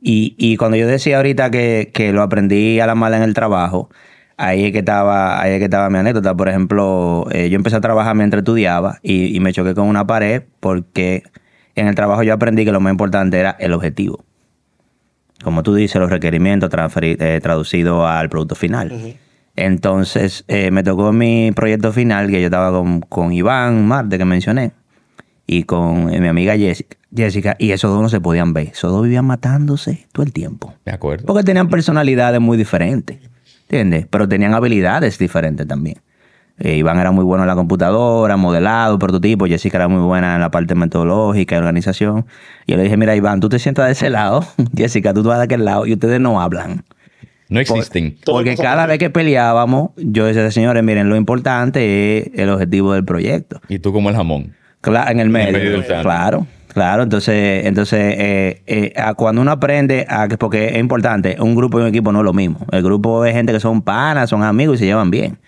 y, y cuando yo decía ahorita que, que lo aprendí a la mala en el trabajo, ahí es que estaba, ahí es que estaba mi anécdota. Por ejemplo, eh, yo empecé a trabajar mientras estudiaba y, y me choqué con una pared porque en el trabajo yo aprendí que lo más importante era el objetivo. Como tú dices, los requerimientos eh, traducidos al producto final. Entonces, eh, me tocó mi proyecto final, que yo estaba con, con Iván Marte, que mencioné, y con eh, mi amiga Jessica, Jessica, y esos dos no se podían ver. Esos dos vivían matándose todo el tiempo. De acuerdo. Porque tenían personalidades muy diferentes, ¿entiendes? Pero tenían habilidades diferentes también. Eh, Iván era muy bueno en la computadora, modelado, prototipo. Jessica era muy buena en la parte metodológica y organización. Y yo le dije, mira, Iván, tú te sientas de ese lado, Jessica, tú te vas de aquel lado y ustedes no hablan. No existen. Porque cada vez que peleábamos, yo decía, señores, miren, lo importante es el objetivo del proyecto. Y tú como el jamón. Claro, en el medio. medio del sándwich. claro, claro. Entonces, entonces eh, eh, cuando uno aprende, a, que- porque es importante, un grupo y un equipo no es lo mismo. El grupo es gente que son panas, son amigos y se llevan bien.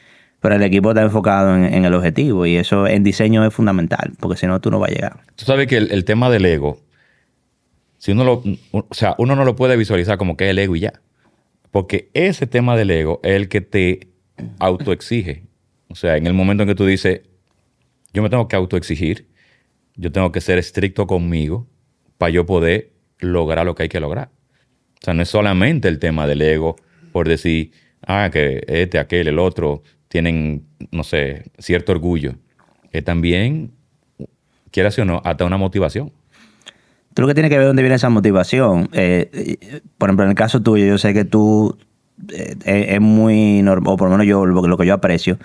Pero el equipo está enfocado en, en el objetivo y eso en diseño es fundamental, porque si no, tú no vas a llegar. Tú sabes que el, el tema del ego, si uno lo, o sea, uno no lo puede visualizar como que es el ego y ya. Porque ese tema del ego es el que te autoexige. O sea, en el momento en que tú dices, yo me tengo que autoexigir, yo tengo que ser estricto conmigo para yo poder lograr lo que hay que lograr. O sea, no es solamente el tema del ego por decir, ah, que este, aquel, el otro tienen, no sé, cierto orgullo. Es también, quieras o no, hasta una motivación. Tú lo que tienes que ver dónde viene esa motivación. Eh, por ejemplo, en el caso tuyo, yo sé que tú eh, es, muy normal, o por lo menos yo lo que yo aprecio,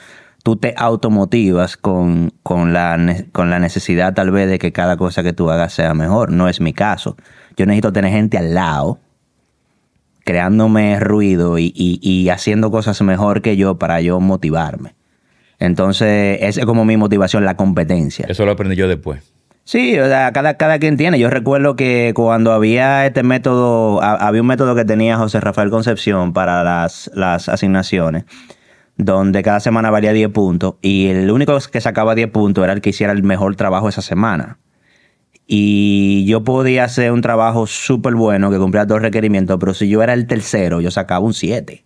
tú te automotivas con, con, la, con la necesidad tal vez de que cada cosa que tú hagas sea mejor. No es mi caso. Yo necesito tener gente al lado creándome ruido y, y- y haciendo cosas mejor que yo para yo motivarme. Entonces, esa es como mi motivación, la competencia. Eso lo aprendí yo después. Sí, o sea, cada, cada quien tiene. Yo recuerdo que cuando había este método, ha- había un método que tenía José Rafael Concepción para las, las asignaciones, donde cada semana valía 10 puntos y el único que sacaba 10 puntos era el que hiciera el mejor trabajo esa semana. Y yo podía hacer un trabajo súper bueno que cumplía los requerimientos, pero si yo era el tercero, yo sacaba un 7.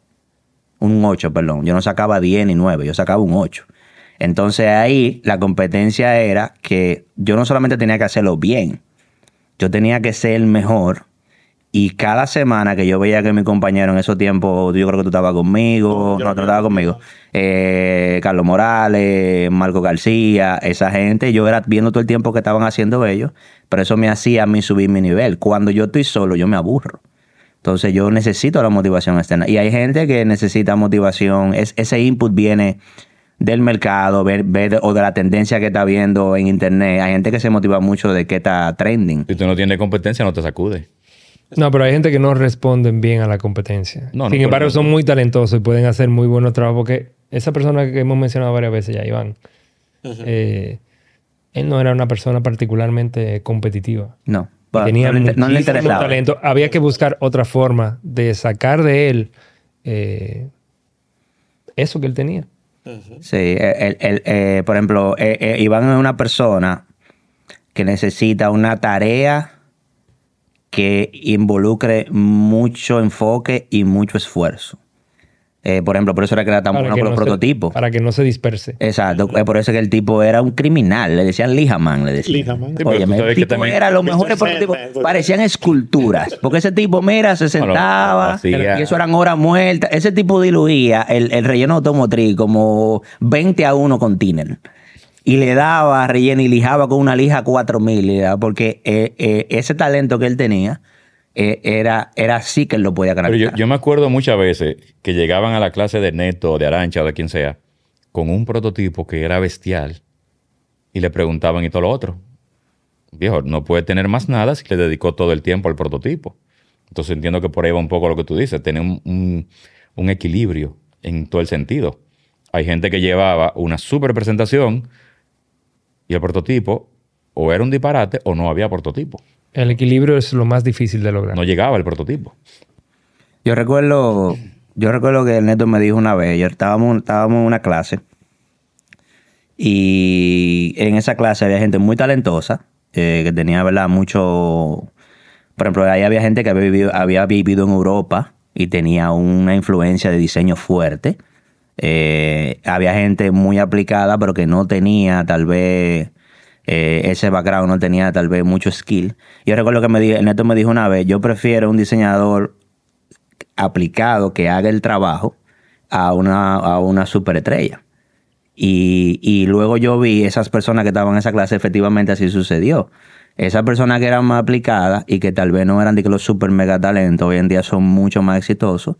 Un 8, perdón. Yo no sacaba 10 ni 9, yo sacaba un 8. Entonces ahí la competencia era que yo no solamente tenía que hacerlo bien, yo tenía que ser el mejor. Y cada semana que yo veía que mi compañero en esos tiempos, yo creo que tú estabas conmigo, no, tú estabas conmigo, eh, Carlos Morales, Marco García, esa gente, yo era viendo todo el tiempo que estaban haciendo ellos, pero eso me hacía a mí subir mi nivel. Cuando yo estoy solo, yo me aburro. Entonces yo necesito la motivación externa. Y hay gente que necesita motivación. Es, ese input viene del mercado, ver, ver- o de la tendencia que está viendo en internet. Hay gente que se motiva mucho de qué está trending. Si tú no tienes competencia, no te sacude. No, pero hay gente que no responden bien a la competencia. No, Sin embargo, no. son muy talentosos y pueden hacer muy buenos trabajos porque esa persona que hemos mencionado varias veces ya, Iván, eh, él no era una persona particularmente competitiva. No. Tenía no, le, interesaba. talento. Había que buscar otra forma de sacar de él eh, eso que él tenía. Sí, el- el- eh, por ejemplo, eh, eh, Iván es una persona que necesita una tarea que involucre mucho enfoque y mucho esfuerzo. Eh, por ejemplo, por eso era que era tan Para bueno con los no se- prototipos. para que no se disperse. Exacto, es por eso que el tipo era un criminal, le decían Lijaman, le decían. Lijaman. Sí, Oye, el tipo también- era los mejores prototipos, parecían esculturas, porque ese tipo, mira, se sentaba, hacía- y eso eran horas muertas, ese tipo diluía el, el relleno automotriz como 20 a 1 con Tiner. Y le daba relleno y lijaba con una lija 4000, y le daba, porque eh, eh, ese talento que él tenía eh, era, era así que él lo podía Pero canalizar. yo, yo me acuerdo muchas veces que llegaban a la clase de Neto, de Arancha o de quien sea, con un prototipo que era bestial y le preguntaban y todo lo otro. Viejo, no puede tener más nada si le dedicó todo el tiempo al prototipo. Entonces entiendo que por ahí va un poco lo que tú dices, tener un, un- un equilibrio en todo el sentido. Hay gente que llevaba una super presentación y el prototipo o era un disparate o no había prototipo. El equilibrio es lo más difícil de lograr. No llegaba el prototipo. Yo recuerdo, yo recuerdo que el neto me dijo una vez, yo estábamos, estábamos en una clase y en esa clase había gente muy talentosa, eh, que tenía, ¿verdad? Mucho... Por ejemplo, ahí había gente que había vivido, había vivido en Europa y tenía una influencia de diseño fuerte. Eh, había gente muy aplicada, pero que no tenía tal vez eh, ese background, no tenía tal vez mucho skill. Yo recuerdo que me di- neto me dijo una vez, yo prefiero un diseñador aplicado que haga el trabajo a una, a una. Y, y luego yo vi esas personas que estaban en esa clase, efectivamente así sucedió. Esas personas que eran más aplicadas y que tal vez no eran de los super mega talentos, hoy en día son mucho más exitosos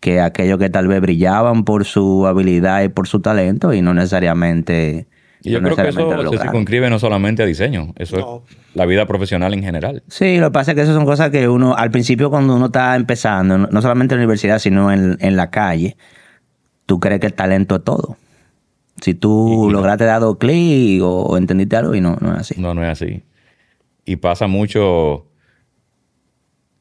que aquellos que tal vez brillaban por su habilidad y por su talento y no necesariamente. Y yo no creo que eso se circunscribe no solamente a diseño, eso No. es la vida profesional en general. Sí, lo que pasa es que esas son cosas que uno, al principio cuando uno está empezando, no, solamente en la universidad, sino en, en la calle, tú crees que el talento es todo. Si tú lograste dar dos clic o, o entendiste algo y no, no es así. No, no es así. Y pasa mucho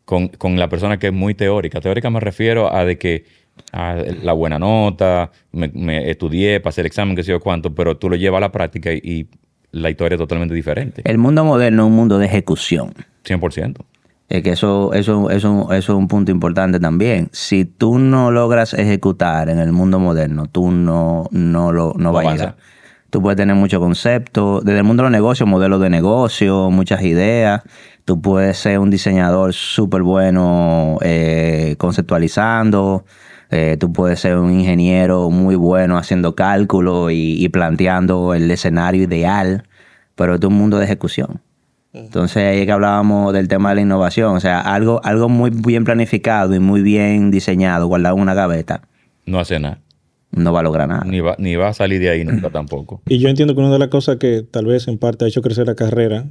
con, con la persona que es muy teórica. Teórica me refiero a de que a la buena nota, me, me estudié, pasé el examen, que sé yo cuánto, pero tú lo llevas a la práctica y, y la historia es totalmente diferente. El mundo moderno es un mundo de ejecución. 100%. Es que eso, eso, eso, eso es un punto importante también. Si tú no logras ejecutar en el mundo moderno, tú no, no, lo, no, No vas a llegar. Tú puedes tener muchos conceptos. Desde el mundo de los negocios, modelos de negocio, muchas ideas. Tú puedes ser un diseñador súper bueno eh, conceptualizando. Eh, tú puedes ser un ingeniero muy bueno haciendo cálculos y, y planteando el escenario ideal. Pero es un mundo de ejecución. Entonces ahí es que hablábamos del tema de la innovación. O sea, algo, algo muy bien planificado y muy bien diseñado, guardado en una gaveta, No hace nada. no va a lograr nada. Ni va, ni va a salir de ahí nunca tampoco. Y yo entiendo que una de las cosas que tal vez en parte ha hecho crecer la carrera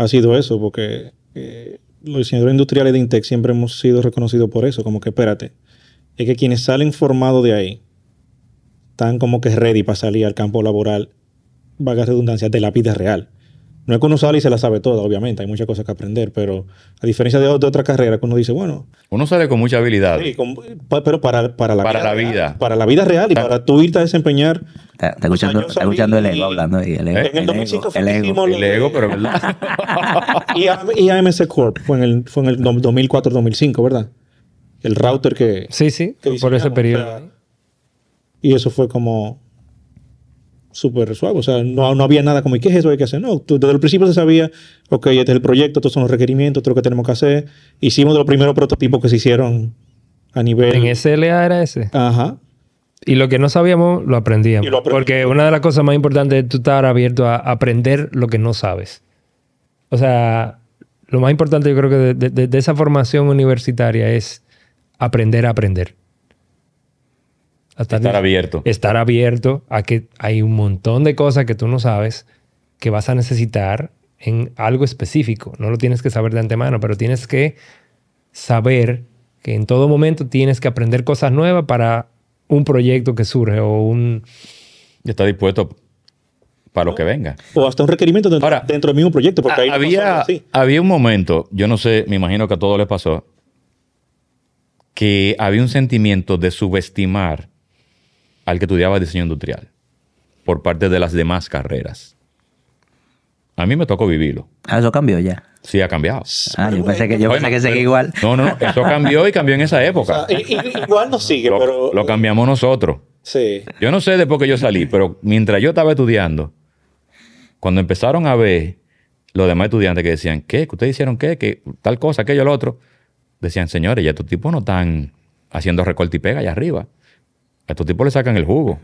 ha sido eso, porque eh, los diseñadores industriales de Intec siempre hemos sido reconocidos por eso, como que espérate, es que quienes salen formados de ahí están como que ready para salir al campo laboral, vaga redundancia, de la vida real. No es que uno sale y se la sabe toda, obviamente, hay muchas cosas que aprender, pero a diferencia de, de otra carrera que uno dice, bueno, Uno sale con mucha habilidad. sí, con- pa- pero para, para la Para la real, vida. para la vida real y para tú irte a desempeñar. Está, está escuchando, está escuchando el ego hablando ahí. El ego, En el el 2005 ego, fue el ego. hicimos El ego, pero verdad. Y, A- y AMC Corp fue en el, fue en el 2004-2005, ¿verdad? El router que... Sí, sí, que por ese periodo. o sea, y eso fue como súper suave. O sea, no, no había nada como, ¿y qué es eso? Hay que hacer. No, tú- desde el principio se sabía, ok, este es el proyecto, estos son los requerimientos, esto es lo que tenemos que hacer. Hicimos de los primeros prototipos que se hicieron a nivel... En SLA era ese. Ajá. Y lo que no sabíamos, lo aprendíamos. Lo. Porque una de las cosas más importantes es tú estar abierto a aprender lo que no sabes. O sea, lo más importante yo creo que de, de- de- de esa formación universitaria es aprender a aprender. Estar abierto. Estar abierto a que hay un montón de cosas que tú no sabes que vas a necesitar en algo específico. No lo tienes que saber de antemano, pero tienes que saber que en todo momento tienes que aprender cosas nuevas para un proyecto que surge o un... Y está dispuesto para lo que venga. O hasta un requerimiento dentro, Ahora, dentro del mismo proyecto. Porque ahí había, había un momento, yo no sé, me imagino que a todos les pasó, que había un sentimiento de subestimar al que estudiaba diseño industrial por parte de las demás carreras. A mí me tocó vivirlo. Ah, eso cambió ya. Sí, ha cambiado. Ah, yo pensé que, yo Bueno, pensé que seguía igual. No, no, eso cambió y cambió en esa O época. sea, igual no sigue, Lo, pero... lo cambiamos nosotros. Sí. Yo no sé después que yo salí, pero mientras yo estaba estudiando, cuando empezaron a ver los demás estudiantes que decían, ¿qué? ¿Que ustedes hicieron qué? Que tal cosa, aquello, lo otro. Decían, señores, ya estos tipos no están haciendo recorte y pega allá arriba. A estos tipos le sacan el jugo.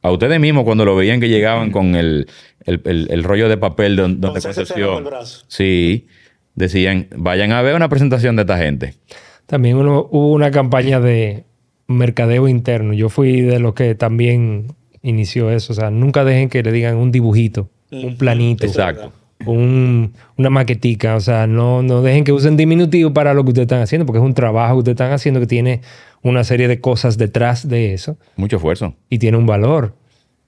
A ustedes mismos, cuando lo veían que llegaban con el, el- el- el rollo de papel don- donde el Concepción. brazo. Sí, decían, vayan a ver una presentación de esta gente. También uno- hubo una campaña de mercadeo interno. Yo fui de los que también inició eso. O sea, nunca dejen que le digan un dibujito, un planito. Exacto. Un- una maquetica. O sea, no, no dejen que usen diminutivo para lo que ustedes están haciendo, porque es un trabajo que ustedes están haciendo que tiene una serie de cosas detrás de eso Mucho esfuerzo. y tiene un valor.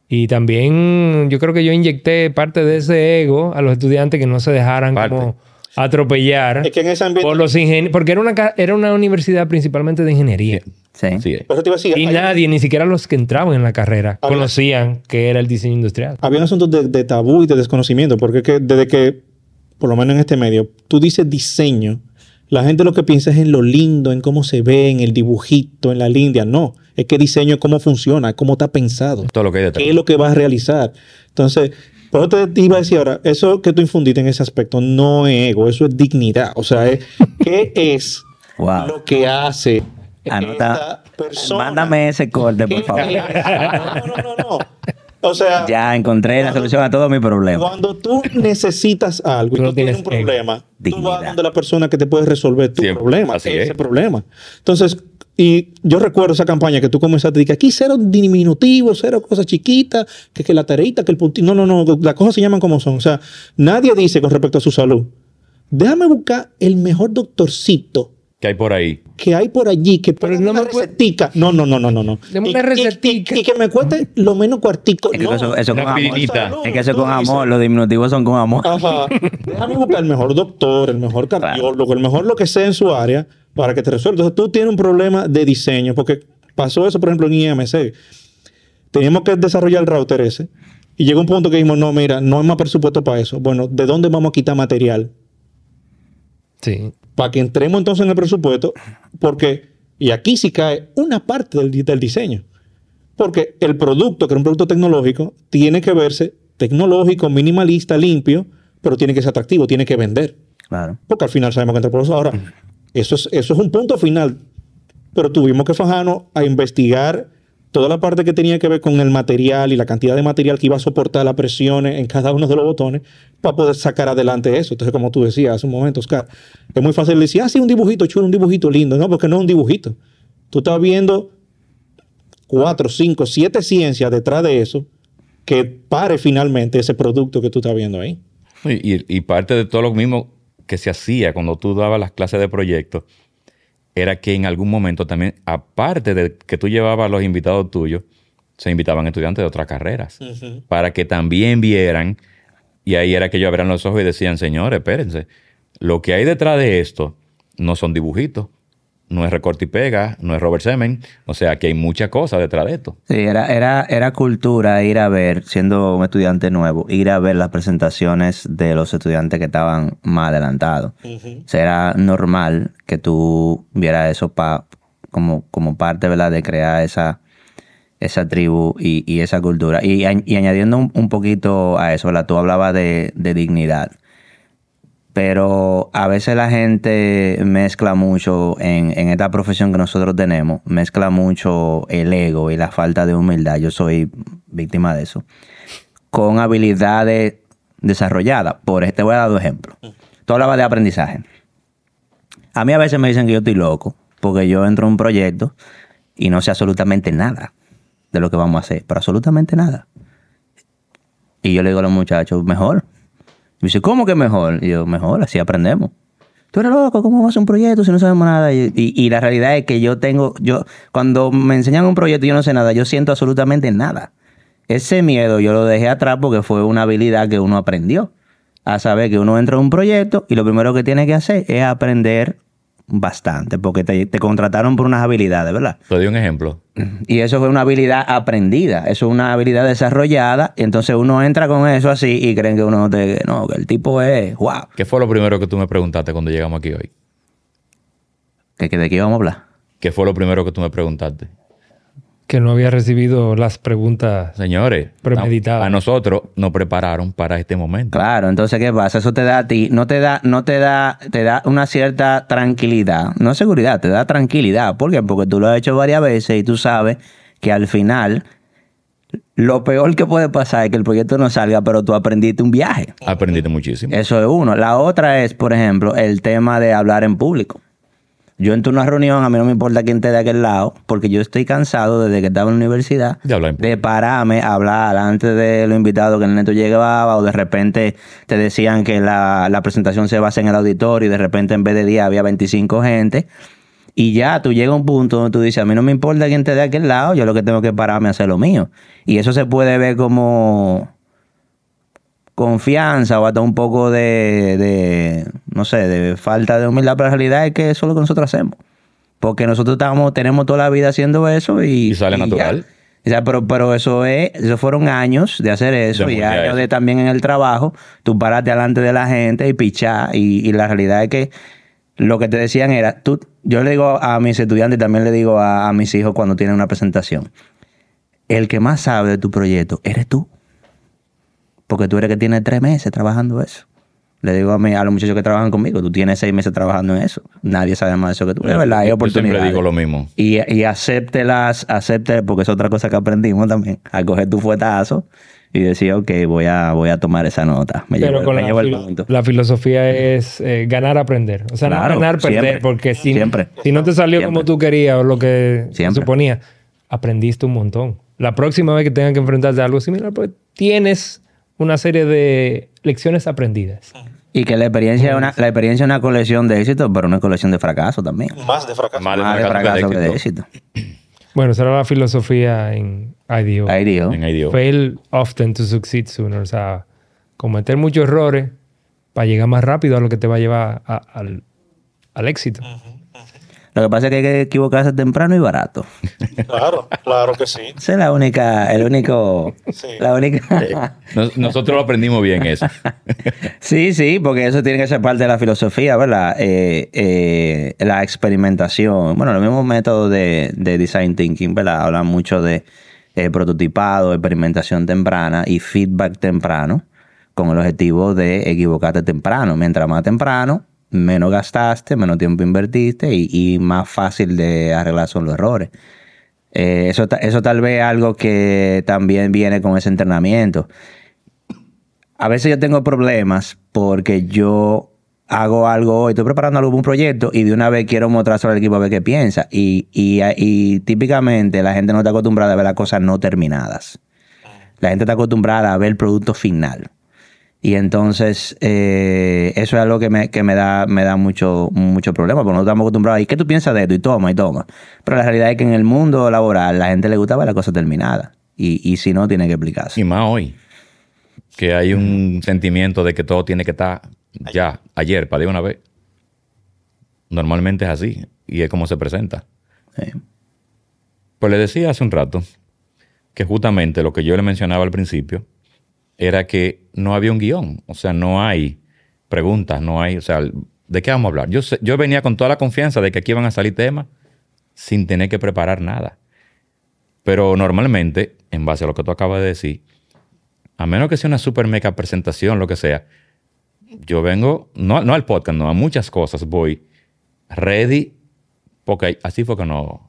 Y también yo creo que yo inyecté parte de ese ego a los estudiantes que no se dejaran Parte. como atropellar Es que en ese ambiente... por los ingenieros, porque era una, era una universidad principalmente de ingeniería. Sí. Te iba a decir, Y hay- nadie, ni siquiera los que entraban en la carrera, Había- conocían que era el diseño industrial. había un asunto de, de tabú y de desconocimiento, porque es que desde que, por lo menos en este medio, tú dices diseño, la gente lo que piensa es en lo lindo, en cómo se ve, en el dibujito, en la línea. No, es que diseño es cómo funciona, cómo está pensado, Todo lo que hay detrás. qué es lo que vas a realizar. Entonces, por eso te iba a decir ahora, eso que tú infundiste en ese aspecto no es ego, eso es dignidad. O sea, es, ¿qué es Wow. lo que hace Anota. esta persona? Mándame ese corte, por ¿Qué favor. es? No, no, no, no. O sea, Ya encontré la solución a todos mis problemas. Cuando tú necesitas algo y Tú tienes un ego. problema, tú vas donde la persona que te puede resolver tu Siempre. problema, Así ese es. problema. Entonces, y yo recuerdo esa campaña que tú comenzaste, de que aquí cero diminutivo, cero cosas chiquitas, que, que la tareita, que el puntito. No, no, no, las cosas se llaman como son. O sea, nadie dice con respecto a su salud, déjame buscar el mejor doctorcito que hay por ahí. que hay por allí que Pero no me puede- recetica. No, no, no, no, no, no. Deme Y- una recetica. Y, y que me cueste lo menos cuartico. Es que No. eso, eso con amor. Es que eso con dices, amor. Los diminutivos son con amor. Ajá. Déjame buscar el mejor doctor, el mejor cardiólogo, el mejor lo que sea en su área para que te resuelva. Entonces tú tienes un problema de diseño, porque pasó eso, por ejemplo, en IMC. Teníamos que desarrollar el router ese. Y llegó un punto que dijimos, no, mira, no hay más presupuesto para eso. Bueno, ¿de dónde vamos a quitar material? Sí. Para que entremos entonces en el presupuesto, porque, y aquí sí cae una parte del, del diseño. Porque el producto, que es un producto tecnológico, tiene que verse tecnológico, minimalista, limpio, pero tiene que ser atractivo, tiene que vender. Claro. Porque al final sabemos que entra por eso. Ahora, eso es, eso es un punto final. Pero tuvimos que fajarnos a investigar toda la parte que tenía que ver con el material y la cantidad de material que iba a soportar las presiones en cada uno de los botones para poder sacar adelante eso. Entonces, como tú decías hace un momento, Oscar, es muy fácil decir, ah, sí, un dibujito chulo, un dibujito lindo. No, porque no es un dibujito. Tú estás viendo cuatro, cinco, siete ciencias detrás de eso que pare finalmente ese producto que tú estás viendo ahí. Y, y- parte de todo lo mismo que se hacía cuando tú dabas las clases de proyectos era que en algún momento también, aparte de que tú llevabas a los invitados tuyos, se invitaban estudiantes de otras carreras para que también vieran Y ahí era que ellos abrían los ojos y decían, señores, espérense, lo que hay detrás de esto no son dibujitos, no es recorte y pega, no es Robert Semen, o sea que hay muchas cosas detrás de esto. Sí, era, era, era cultura ir a ver, siendo un estudiante nuevo, ir a ver las presentaciones de los estudiantes que estaban más adelantados. O sea, era normal que tú vieras eso pa, como, como parte ¿verdad? de crear esa, esa tribu y, y esa cultura. Y, añ- y añadiendo un, un poquito a eso, ¿verdad? tú hablabas de, de dignidad. Pero a veces la gente mezcla mucho en, esta profesión que nosotros tenemos, mezcla mucho el ego y la falta de humildad. Yo soy víctima de eso. Con habilidades desarrolladas. Por este voy a dar dos ejemplos. Tú hablabas de aprendizaje. A mí a veces me dicen que yo estoy loco porque yo entro a un proyecto y no sé absolutamente nada de lo que vamos a hacer, pero absolutamente nada. Y yo le digo a los muchachos, mejor. Y me dice, ¿cómo que mejor? Y yo, mejor, así aprendemos. Tú eres loco, ¿cómo vamos a un proyecto si no sabemos nada? Y, y- y la realidad es que yo tengo, yo, cuando me enseñan un proyecto yo no sé nada, yo siento absolutamente nada. Ese miedo yo lo dejé atrás porque fue una habilidad que uno aprendió. A saber que uno entra en un proyecto y lo primero que tiene que hacer es aprender bastante, porque te, te contrataron por unas habilidades, ¿verdad? Te doy un ejemplo. Y eso fue una habilidad aprendida, eso es una habilidad desarrollada, y entonces uno entra con eso así y creen que uno te, no, que el tipo es, wow, ¿Qué fue lo primero que tú me preguntaste cuando llegamos aquí hoy? que, que de qué íbamos a hablar. ¿Qué fue lo primero que tú me preguntaste? Que no había recibido las preguntas. Señores, Premeditado. a, a nosotros nos prepararon para este momento. Claro, entonces ¿qué pasa? Eso te da a ti, no te da, no te da, te da una cierta tranquilidad, no seguridad, te da tranquilidad. ¿Por qué? Porque tú lo has hecho varias veces y tú sabes que al final lo peor que puede pasar es que el proyecto no salga, pero tú aprendiste un viaje. Aprendiste muchísimo. Eso es uno. La otra es, por ejemplo, el tema de hablar en público. Yo entro a una reunión, a mí no me importa quién esté de aquel lado, porque yo estoy cansado desde que estaba en la universidad De hablar en de pararme a hablar antes de los invitados que el neto llegaba o de repente te decían que la, la presentación se basa en el auditorio y de repente en vez de 10 había 25 gente. Y ya tú llegas a un punto donde tú dices, a mí no me importa quién esté de aquel lado, yo lo que tengo que pararme a hacer lo mío. Y eso se puede ver como confianza o hasta un poco de, de, no sé, de falta de humildad, pero la realidad es que eso es lo que nosotros hacemos. Porque nosotros estamos, tenemos toda la vida haciendo eso y... Y sale natural. O sea, pero, pero eso es, eso fueron años de hacer eso De y años de también en el trabajo, tú parate delante de la gente y pichar y, y la realidad es que lo que te decían era, tú, yo le digo a mis estudiantes y también le digo a, a mis hijos cuando tienen una presentación, el que más sabe de tu proyecto eres tú, porque tú eres que tienes tres meses trabajando eso. Le digo a, mí, a los muchachos que trabajan conmigo, tú tienes seis meses trabajando en eso. Nadie sabe más de eso que tú. Es verdad, hay Yo siempre oportunidades. digo lo mismo. Y, y acéptelas, acepte, porque es otra cosa que aprendimos también, a coger tu fuetazo y decir, ok, voy a, voy a tomar esa nota. Me Pero llevo, con me la, llevo el punto. la filosofía es eh, ganar, aprender. O sea, Claro, no ganar, perder. siempre, porque si, siempre. si no te salió como tú querías o lo que Siempre. suponía, aprendiste un montón. La próxima vez que tengas que enfrentarte a algo similar, pues tienes una serie de lecciones aprendidas. Y que la experiencia, es una, la experiencia es una colección de éxito, pero una colección de fracaso también. Más de fracaso. Más de Más de fracaso que de que de éxito. Bueno, esa era la filosofía en IDEO. Fail often to succeed sooner. O sea, cometer muchos errores para llegar más rápido a lo que te va a llevar a- al, al éxito. Lo que pasa es que hay que equivocarse temprano y barato. Claro, claro que sí. Esa es la única, el único, Sí. la única. Nos- nosotros lo aprendimos bien eso. Sí, sí, porque eso tiene que ser parte de la filosofía, ¿verdad? Eh, eh, la experimentación, bueno, los mismos métodos de, de design thinking, ¿verdad? Hablan mucho de eh, prototipado, experimentación temprana y feedback temprano, con el objetivo de equivocarte temprano. Mientras más temprano, menos gastaste, menos tiempo invertiste y, y más fácil de arreglar son los errores. Eh, eso, eso tal vez es algo que también viene con ese entrenamiento a veces yo tengo problemas porque yo hago algo hoy, estoy preparando algún proyecto y de una vez quiero mostrárselo al equipo a ver qué piensa. Y, y, y típicamente la gente no está acostumbrada a ver las cosas no terminadas. La gente está acostumbrada a ver el producto final. Y entonces eh, eso es algo que me, que me da, me da mucho, mucho problema, porque nosotros estamos acostumbrados a, ¿y qué tú piensas de esto? Y toma, y toma. Pero la realidad es que en el mundo laboral la gente le gusta ver la cosa terminada. Y, y si no, tiene que explicarse. Y más hoy. que hay un sentimiento de que todo tiene que estar ya, ayer, para de una vez. Normalmente es así y es como se presenta. Sí. Pues le decía hace un rato que justamente lo que yo le mencionaba al principio era que no había un guion, o sea, no hay preguntas, no hay, o sea, ¿de qué vamos a hablar? Yo, yo venía con toda la confianza de que aquí iban a salir temas sin tener que preparar nada. Pero normalmente, en base a lo que tú acabas de decir, a menos que sea una super mega presentación, lo que sea, yo vengo, no, no al podcast, no, a muchas cosas voy ready, porque así fue que nos,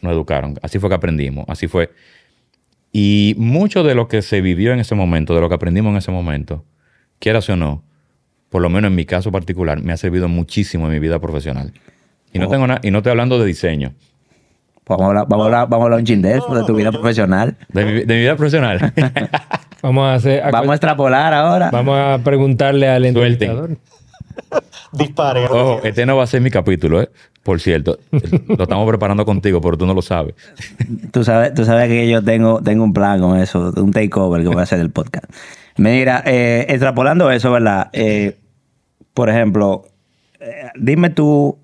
nos educaron, así fue que aprendimos, así fue. Y mucho de lo que se vivió en ese momento, de lo que aprendimos en ese momento, quieras o no, por lo menos en mi caso particular, me ha servido muchísimo en mi vida profesional. Y no Oh. tengo nada, y no estoy hablando de diseño, Vamos a hablar, vamos a hablar, vamos a hablar un chin de eso, de tu vida profesional. de mi, de mi vida profesional. Vamos a hacer. a- Vamos a extrapolar ahora. vamos a preguntarle al Suelten. entrevistador. Dispare. Ojo, este no va a ser mi capítulo, ¿eh? Por cierto, lo estamos preparando contigo, pero tú no lo sabes. Tú sabes, tú sabes que yo tengo, tengo un plan con eso, un takeover que voy a hacer del podcast. Mira, eh, extrapolando eso, ¿verdad? Eh, por ejemplo, eh, dime tú,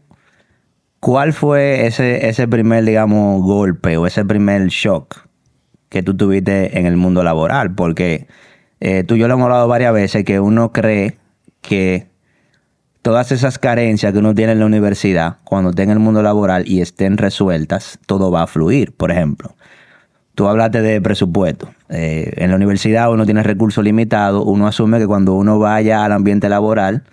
¿cuál fue ese, ese primer, digamos, golpe o ese primer shock que tú tuviste en el mundo laboral? Porque eh, tú y yo lo hemos hablado varias veces que uno cree que todas esas carencias que uno tiene en la universidad, cuando esté en el mundo laboral y estén resueltas, todo va a fluir. Por ejemplo, tú hablaste de presupuesto. Eh, en la universidad uno tiene recursos limitados, uno asume que cuando uno vaya al ambiente laboral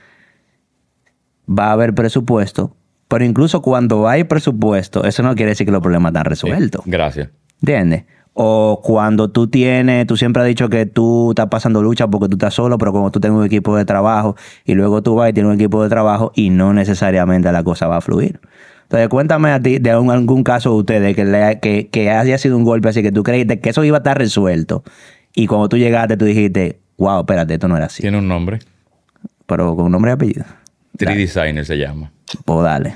va a haber presupuesto, pero incluso cuando hay presupuesto, eso no quiere decir que los problemas están resueltos. Gracias. ¿Entiendes? O cuando tú tienes, tú siempre has dicho que tú estás pasando lucha porque tú estás solo, pero como tú tienes un equipo de trabajo y luego tú vas y tienes un equipo de trabajo y no necesariamente la cosa va a fluir. Entonces, cuéntame a ti de un- algún caso de ustedes que, le- que, que haya sido un golpe así, que tú creíste que eso iba a estar resuelto y cuando tú llegaste tú dijiste, wow, espérate, esto no era así. Tiene un nombre. Pero con nombre y apellido. 3 Designer se llama. Pues dale.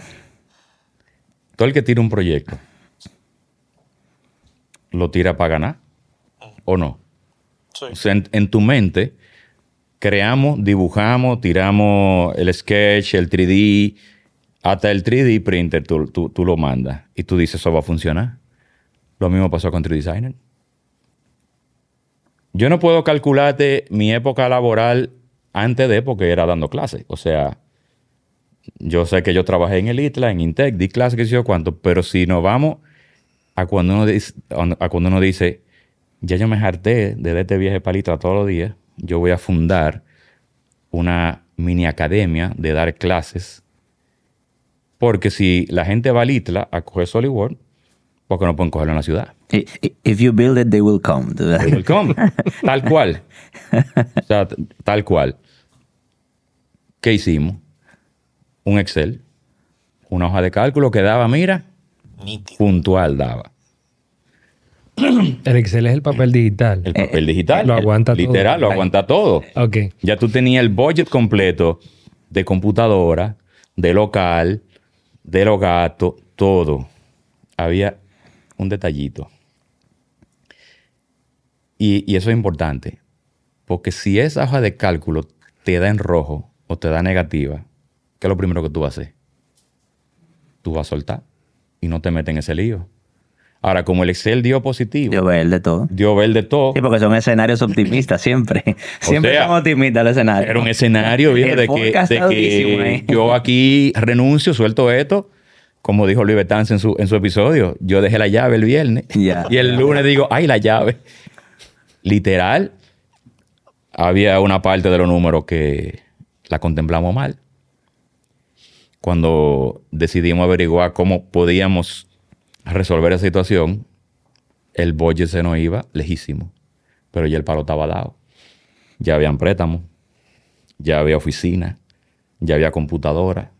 Todo el que tira un proyecto, ¿lo tira para ganar o no? Sí. O sea, en, en tu mente, creamos, dibujamos, tiramos el sketch, el 3D, hasta el 3D printer tú, tú- tú lo mandas y tú dices, eso va a funcionar. Lo mismo pasó con 3 Designer. Yo no puedo calcularte mi época laboral antes de, porque era dando clases. O sea, yo sé que yo trabajé en el ITLA, en Intec, di clases, qué sé yo cuánto, pero si nos vamos a cuando uno dice, a cuando uno dice ya yo me harté de este viaje para Litra todos los días, yo voy a fundar una mini academia de dar clases, porque si la gente va a Litla a coger SolidWorks, ¿por qué no pueden cogerlo en la ciudad? If you build it, they will come. Welcome. tal cual. O sea, t- tal cual. ¿Qué hicimos? Un Excel, una hoja de cálculo que daba, mira, Nítido. puntual daba. El Excel es el papel digital. El papel digital. lo aguanta todo. Literal, lo aguanta todo. Ok. Ya tú tenías el budget completo de computadora, de local, de los gatos, todo. Había un detallito. Y, y eso es importante. Porque si esa hoja de cálculo te da en rojo o te da negativa, ¿qué es lo primero que tú vas a hacer? Tú vas a soltar y no te metes en ese lío. Ahora, como el Excel dio positivo, Yo veo el de todo. dio verde todo, Sí, porque son escenarios optimistas siempre. Siempre sea, son optimistas los escenarios. Era un escenario, viejo, de que, de que yo aquí renuncio, suelto esto. Como dijo Luis Betanz en su, en su episodio, yo dejé la llave el viernes y el lunes digo, ay, la llave. Literal, había una parte de los números que la contemplamos mal. Cuando decidimos averiguar cómo podíamos resolver esa situación, el budget se nos iba lejísimo, pero ya el palo estaba dado. Ya habían préstamos, ya había oficina, ya había computadora.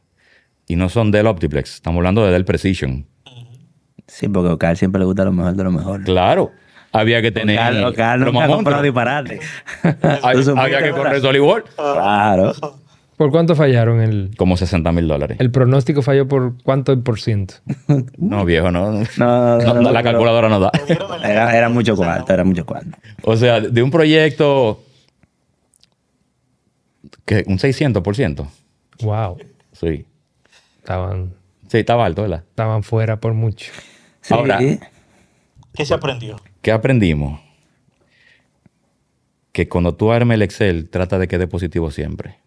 Y no son Dell Optiplex, estamos hablando de Dell Precision. Sí, porque a Ocal siempre le gusta lo mejor de lo mejor. Claro, había que tener. Ocal los nunca ha comprado monstruos. disparate. Había, que correr SolidWorks. Claro. ¿Por cuánto fallaron? El, Como 60 mil dólares. el pronóstico falló por cuánto por ciento. No, viejo, no. no, No, no, no, la calculadora no da. Era, era mucho cuarto, era mucho cuarto. O sea, de un proyecto ¿Qué? ¿Un 600%? Wow. Sí. Estaban, Sí, estaba alto, ¿verdad? estaban fuera por mucho. Sí. Ahora- ¿Qué se aprendió? ¿Qué aprendimos? Que cuando tú armes el Excel, trata de que dé positivo siempre.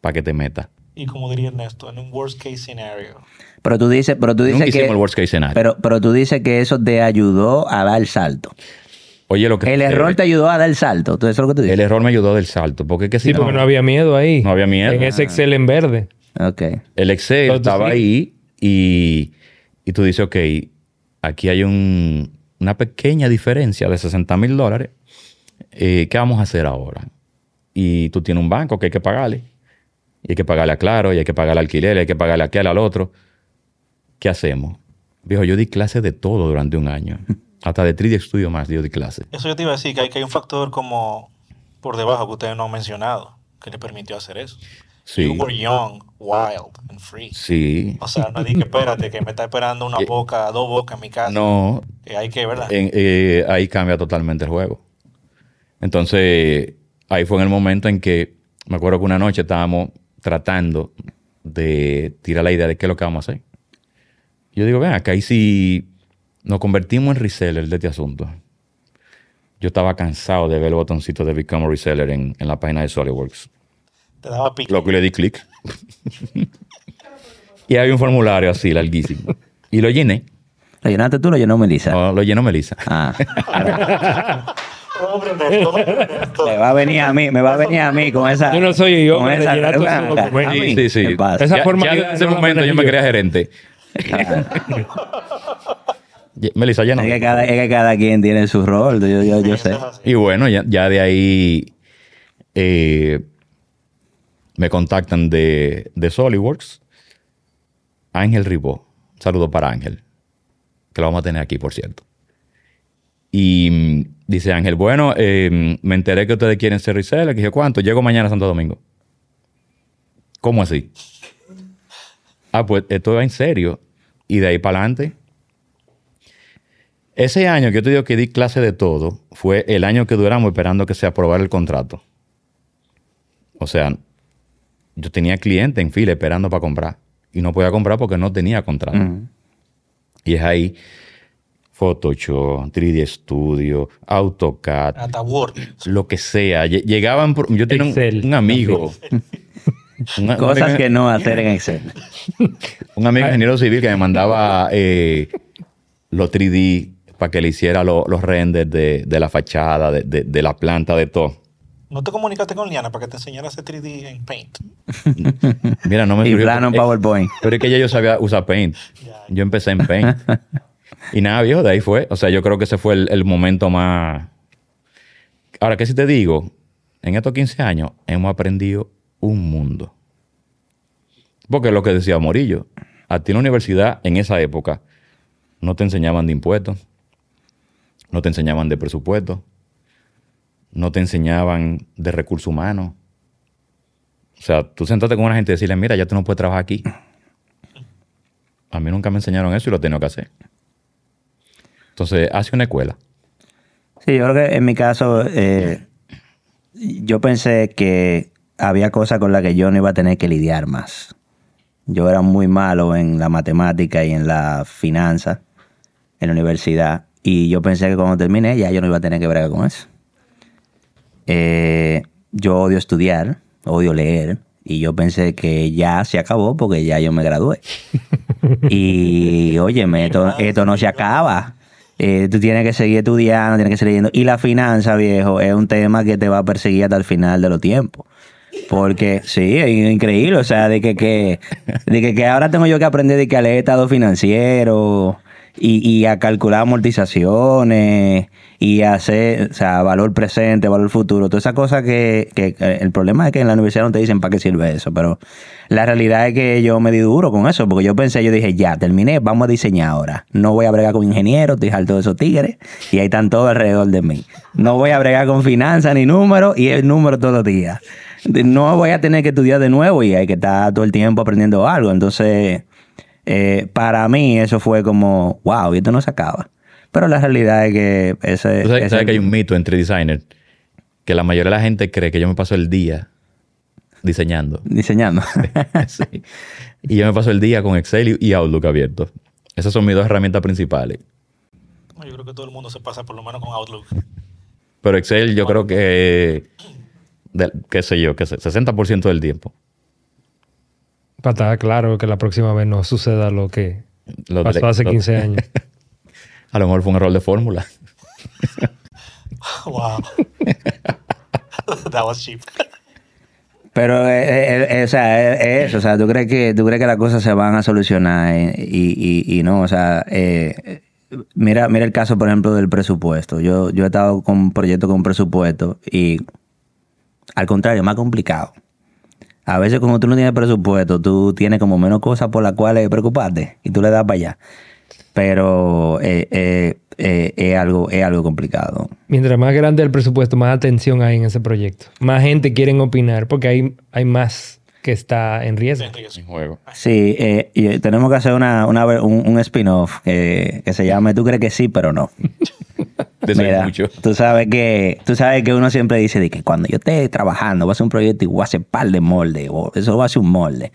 Para que te meta. Y como diría Ernesto, en un worst case scenario. Pero tú dices, pero tú Nunca dices que. hicimos el worst case scenario. Pero, pero tú dices que eso te ayudó a dar el salto. Oye, lo que El error te ayudó a dar el salto. ¿Tú eso es lo que tú dices? El error me ayudó del salto. Porque que si Sí, porque no había miedo ahí. No había miedo. En ese Excel en verde. Ok. El Excel Entonces, estaba sí. ahí y, y tú dices, ok, aquí hay un- una pequeña diferencia de 60 mil dólares. Eh, ¿Qué vamos a hacer ahora? Y tú tienes un banco que hay que pagarle. Y hay que pagarle a Claro, y hay que pagarle al alquiler, y hay que pagarle a aquel, al otro. ¿Qué hacemos? Viejo, yo di clases de todo durante un año. Hasta de 3D Studio más yo di clases. Eso yo te iba a decir, que hay, que hay un factor como por debajo que ustedes no han mencionado, que le permitió hacer eso. Sí. You were young, wild and free. Sí. O sea, no dije, espérate, que me está esperando una boca, dos bocas en mi casa. No, hay que, ¿verdad? en- eh, ahí cambia totalmente el juego. Entonces, ahí fue en el momento en que me acuerdo que una noche estábamos tratando de tirar la idea de qué es lo que vamos a hacer. Yo digo, ven, acá y si nos convertimos en reseller de este asunto. Yo estaba cansado de ver el botoncito de Become a Reseller en, en la página de SolidWorks. Te daba pique. Loco, y le di clic. y había un formulario así, larguísimo. Y lo llené. ¿Lo llenaste tú o lo llenó Melissa? No, lo llenó Melissa. Ah. Me va a venir a mí, me va a venir a mí con esa. Yo no soy yo, con me esa- Sí, sí. Esa Ya- forma ya de- ese no momento yo me quería gerente. Melissa, ya no. Es que, cada, es que cada quien tiene su rol, yo, yo, yo sé. Y bueno, ya, ya de ahí eh, me contactan de, de SolidWorks. Ángel Ribó. Un saludo para Ángel. Que lo vamos a tener aquí, por cierto. Y dice Ángel, bueno, eh, me enteré que ustedes quieren ser reseller. Que dije, ¿cuánto? Llego mañana a Santo Domingo. ¿Cómo así? Ah, pues esto va en serio. Y de ahí para adelante. Ese año que yo te digo que di clase de todo, fue el año que duramos esperando que se aprobara el contrato. O sea, yo tenía cliente en fila esperando para comprar. Y no podía comprar porque no tenía contrato. Y es ahí Photoshop, 3D Studio, AutoCAD, Hasta Word. lo que sea. Lle- Llegaban, por- yo tenía un, Excel. un amigo. Cosas que no hacer en Excel. un amigo ingeniero civil que me mandaba eh, los 3D para que le hiciera lo- los renders de, de la fachada, de, de- de la planta, de todo. ¿No te comunicaste con Liana para que te enseñara ese 3D en Paint? Mira, no me Y plano en PowerPoint. Pero es que ya yo sabía usar Paint. Yo empecé en Paint. y nada, viejo, de ahí fue. O sea, yo creo que ese fue el, el momento más... Ahora, ¿qué si te digo? En estos 15 años hemos aprendido un mundo. Porque es lo que decía Morillo. A ti en la universidad, en esa época, no te enseñaban de impuestos. No te enseñaban de presupuesto. No te enseñaban de recursos humanos. O sea, tú sentarte con una gente y decirle, mira, ya tú no puedes trabajar aquí. A mí nunca me enseñaron eso y lo he tenido que hacer. Entonces, hace una escuela. Sí, yo creo que en mi caso, eh, yo pensé que había cosas con las que yo no iba a tener que lidiar más. Yo era muy malo en la matemática y en la finanza en la universidad. Y yo pensé que cuando terminé ya yo no iba a tener que bregar con eso. Eh, yo odio estudiar, odio leer. Y yo pensé que ya se acabó porque ya yo me gradué. Y óyeme, esto, esto no se acaba. Eh, tú tienes que seguir estudiando, tienes que seguir leyendo. Y la finanza, viejo, es un tema que te va a perseguir hasta el final de los tiempos. Porque sí, es increíble. O sea, de que, que, de que, que ahora tengo yo que aprender de que leer estado financiero y, y a calcular amortizaciones y a hacer, o sea, valor presente, valor futuro. Cosas que, que que el problema es que en la universidad no te dicen para qué sirve eso. Pero la realidad es que yo me di duro con eso porque yo pensé, yo dije, ya, terminé, vamos a diseñar ahora. No voy a bregar con ingenieros, estoy harto de esos tigres y ahí están todos alrededor de mí. No voy a bregar con finanzas ni números y el número todos los días. No voy a tener que estudiar de nuevo y hay que estar todo el tiempo aprendiendo algo. Entonces, eh, para mí eso fue como, wow, y esto no se acaba. Pero la realidad es que ese... Tú sabes, ese- sabes que hay un mito entre designers que la mayoría de la gente cree que yo me paso el día diseñando. diseñando. Sí. Y yo me paso el día con Excel y Outlook abierto. Esas son mis dos herramientas principales. Yo creo que todo el mundo se pasa por lo menos con Outlook. Pero Excel yo creo que, qué sé yo, que se- 60% del tiempo. Para estar claro que la próxima vez no suceda lo que Lo pasó hace lo- 15 años. A lo mejor fue un error de fórmula. Wow. That was cheap. Pero, eh, eh, eh, o sea, es eso. O sea, ¿tú crees, que, ¿tú crees que las cosas se van a solucionar eh, y, y, y no? O sea, eh, mira, mira el caso, por ejemplo, del presupuesto. Yo, yo he estado con proyectos con presupuesto y, al contrario, más complicado. A veces, como tú no tienes presupuesto, tú tienes como menos cosas por las cuales preocuparte y tú le das para allá. Pero eh, eh, eh, es, algo, es algo complicado. Mientras más grande el presupuesto, más atención hay en ese proyecto. Más gente quiere opinar porque hay, hay más que está en riesgo. En juego. Sí, eh, y tenemos que hacer una, una un, un spin-off que, que se llame Tú crees que sí, pero no. De eso hay Mira, mucho. tú sabes que tú sabes que uno siempre dice de que cuando yo esté trabajando voy a hacer un proyecto y voy a hacer par de molde o eso va a ser un molde.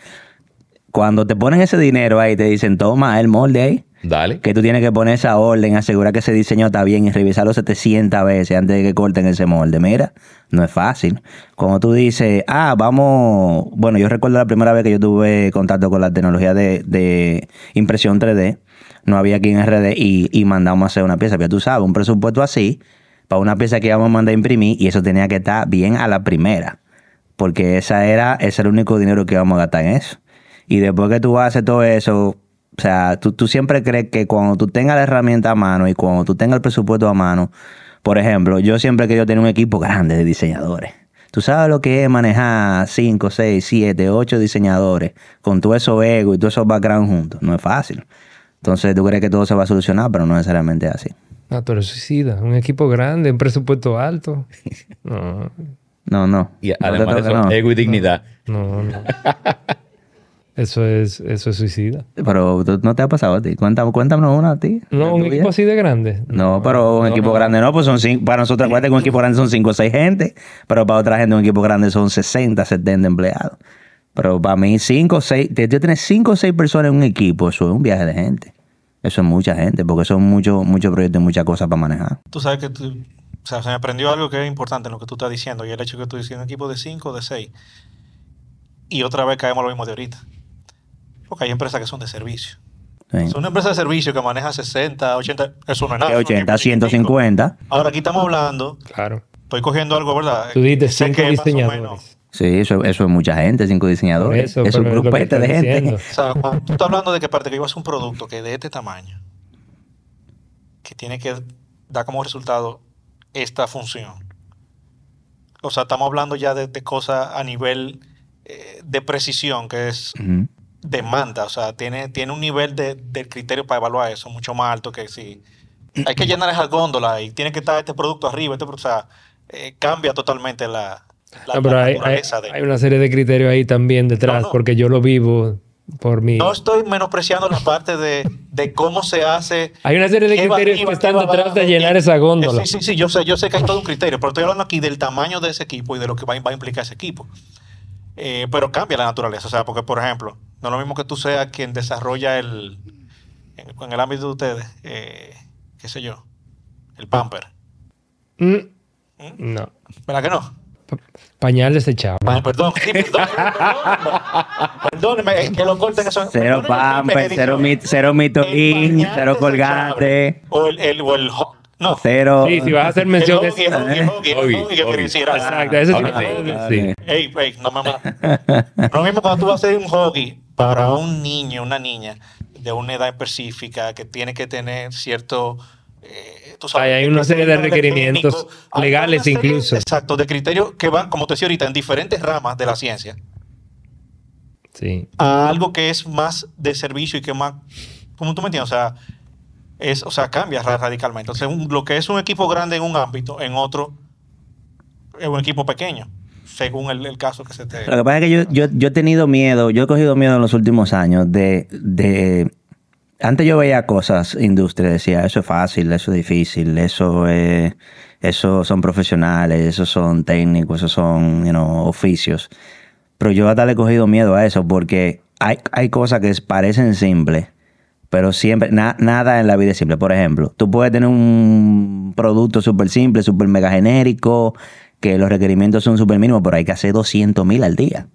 Cuando te ponen ese dinero ahí te dicen toma el molde ahí Dale. que tú tienes que poner esa orden, asegurar que ese diseño está bien y revisarlo 700 veces antes de que corten ese molde. Mira, no es fácil. Cuando tú dices, ah, vamos, bueno, yo recuerdo la primera vez que yo tuve contacto con la tecnología de, de impresión 3D, no había aquí en RD y, y mandamos a hacer una pieza, pero tú sabes, un presupuesto así, para una pieza que íbamos a mandar a imprimir y eso tenía que estar bien a la primera, porque esa era, ese era el único dinero que íbamos a gastar en eso. Y después que tú haces todo eso, o sea, tú, tú siempre crees que cuando tú tengas la herramienta a mano y cuando tú tengas el presupuesto a mano, por ejemplo, yo siempre he querido tener un equipo grande de diseñadores. Tú sabes lo que es manejar 5, 6, 7, 8 diseñadores con todo eso ego y todo esos background juntos. No es fácil. Entonces tú crees que todo se va a solucionar, pero no necesariamente es así. Ah, tú eres suicida. Un equipo grande, un presupuesto alto. No, No, no. Y No además de toca, eso, no. ego y dignidad. no, no. Eso es, eso es suicida. Pero ¿tú- no te ha pasado a ti. Cuéntame, cuéntanos una a ti. No, un equipo así de grande. No, pero un equipo grande no, pues son cinco. Para nosotros, acuérdate que un equipo grande son 5 o 6 gente, pero para otra gente un equipo grande son 60, 70 empleados. Pero para mí, 5 o 6, yo tener 5 o 6 personas en un equipo, eso es un viaje de gente. Eso es mucha gente, porque son muchos muchos proyectos y muchas cosas para manejar. Tú sabes que tú, o sea, se me aprendió algo que es importante en lo que tú estás diciendo y el hecho que tú dices un equipo de 5 de 6 y otra vez caemos lo mismo de ahorita. Porque hay empresas que son de servicio. Sí. Es una empresa de servicio que maneja 60, 80, eso no es nada. De es un 80 a equipo chiquitico. 150. Ahora aquí estamos hablando, Claro. estoy cogiendo algo, ¿verdad? Tú más o diseñadores. Sí, eso, eso es mucha gente, 5 diseñadores. Eso, es un grupete de gente. diciendo. O sea, cuando tú estás hablando de que parte que un producto que de este tamaño, que tiene que dar como resultado esta función. O sea, estamos hablando ya de, de cosas a nivel eh, de precisión, que es demanda. O sea, tiene, tiene un nivel de, del criterio para evaluar eso mucho más alto que si hay que llenar esa góndola y tiene que estar este producto arriba. Este, o sea, eh, cambia totalmente la, la, No, pero la hay, hay, naturaleza de... hay una serie de criterios ahí también detrás, No, no. porque yo lo vivo por mi... No estoy menospreciando la parte de, de cómo se hace. Hay una serie de va criterios que están detrás de llenar esa góndola. Sí, sí, sí, yo sé, yo sé que hay todo un criterio, pero estoy hablando aquí del tamaño de ese equipo y de lo que va, va a implicar ese equipo. Eh, pero cambia la naturaleza, o sea, porque, por ejemplo, no es lo mismo que tú seas quien desarrolla el. En, en el ámbito de ustedes, eh, qué sé yo, el pamper. Mm, No. ¿Verdad que no? Pañal desechable. Ay, perdón, sí, eh, que lo corten eso. Cero pamper, edición. cero, mit, cero mitolín, cero desechable. O el, el, o el no. cero. Sí, si vas a hacer mención de ah, Exacto, eso sí. Sí. Ey, ey, no me mates. Lo mismo cuando tú vas a hacer un hockey para un niño, una niña de una edad específica que tiene que tener cierto. Eh, tú sabes, Hay- hay una serie de requerimientos técnico. Legales serie, incluso. Exacto, de criterios que van, como te decía ahorita, en diferentes ramas de la ciencia Sí. a algo que es más de servicio y que más. ¿Cómo tú me entiendes? O sea, es, o sea cambia ra- radicalmente. Entonces, un- lo que es un equipo grande en un ámbito, en otro, es un equipo pequeño, según el, el caso que se te. Lo que pasa es que yo, yo, yo he tenido miedo, yo he cogido miedo en los últimos años de, de... Antes yo veía cosas, industria, decía, eso es fácil, eso es difícil, eso es... Eso son profesionales, eso son técnicos, eso son, oficios. Pero yo hasta le he cogido miedo a eso porque hay, hay cosas que parecen simples, pero siempre, na- nada en la vida es simple. Por ejemplo, tú puedes tener un producto súper simple, súper mega genérico, que los requerimientos son súper mínimos, pero hay que hacer 200 mil al día.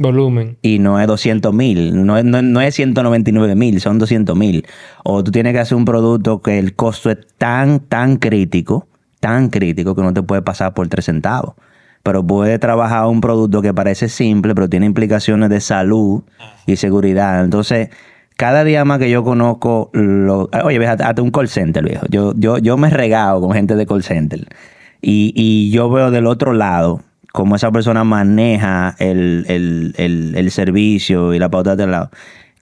Volumen. Y no es 200 mil, no no, no es 199 mil, son 200 mil. O tú tienes que hacer un producto que el costo es tan, tan crítico, tan crítico que no te puede pasar por 3 centavos. Pero puedes trabajar un producto que parece simple, pero tiene implicaciones de salud y seguridad. Entonces, cada día más que yo conozco, lo, oye, ves, hasta un call center, viejo. Yo, yo, yo me regado con gente de call center. Y, y yo veo del otro lado cómo esa persona maneja el, el- el- servicio y la pauta de lado.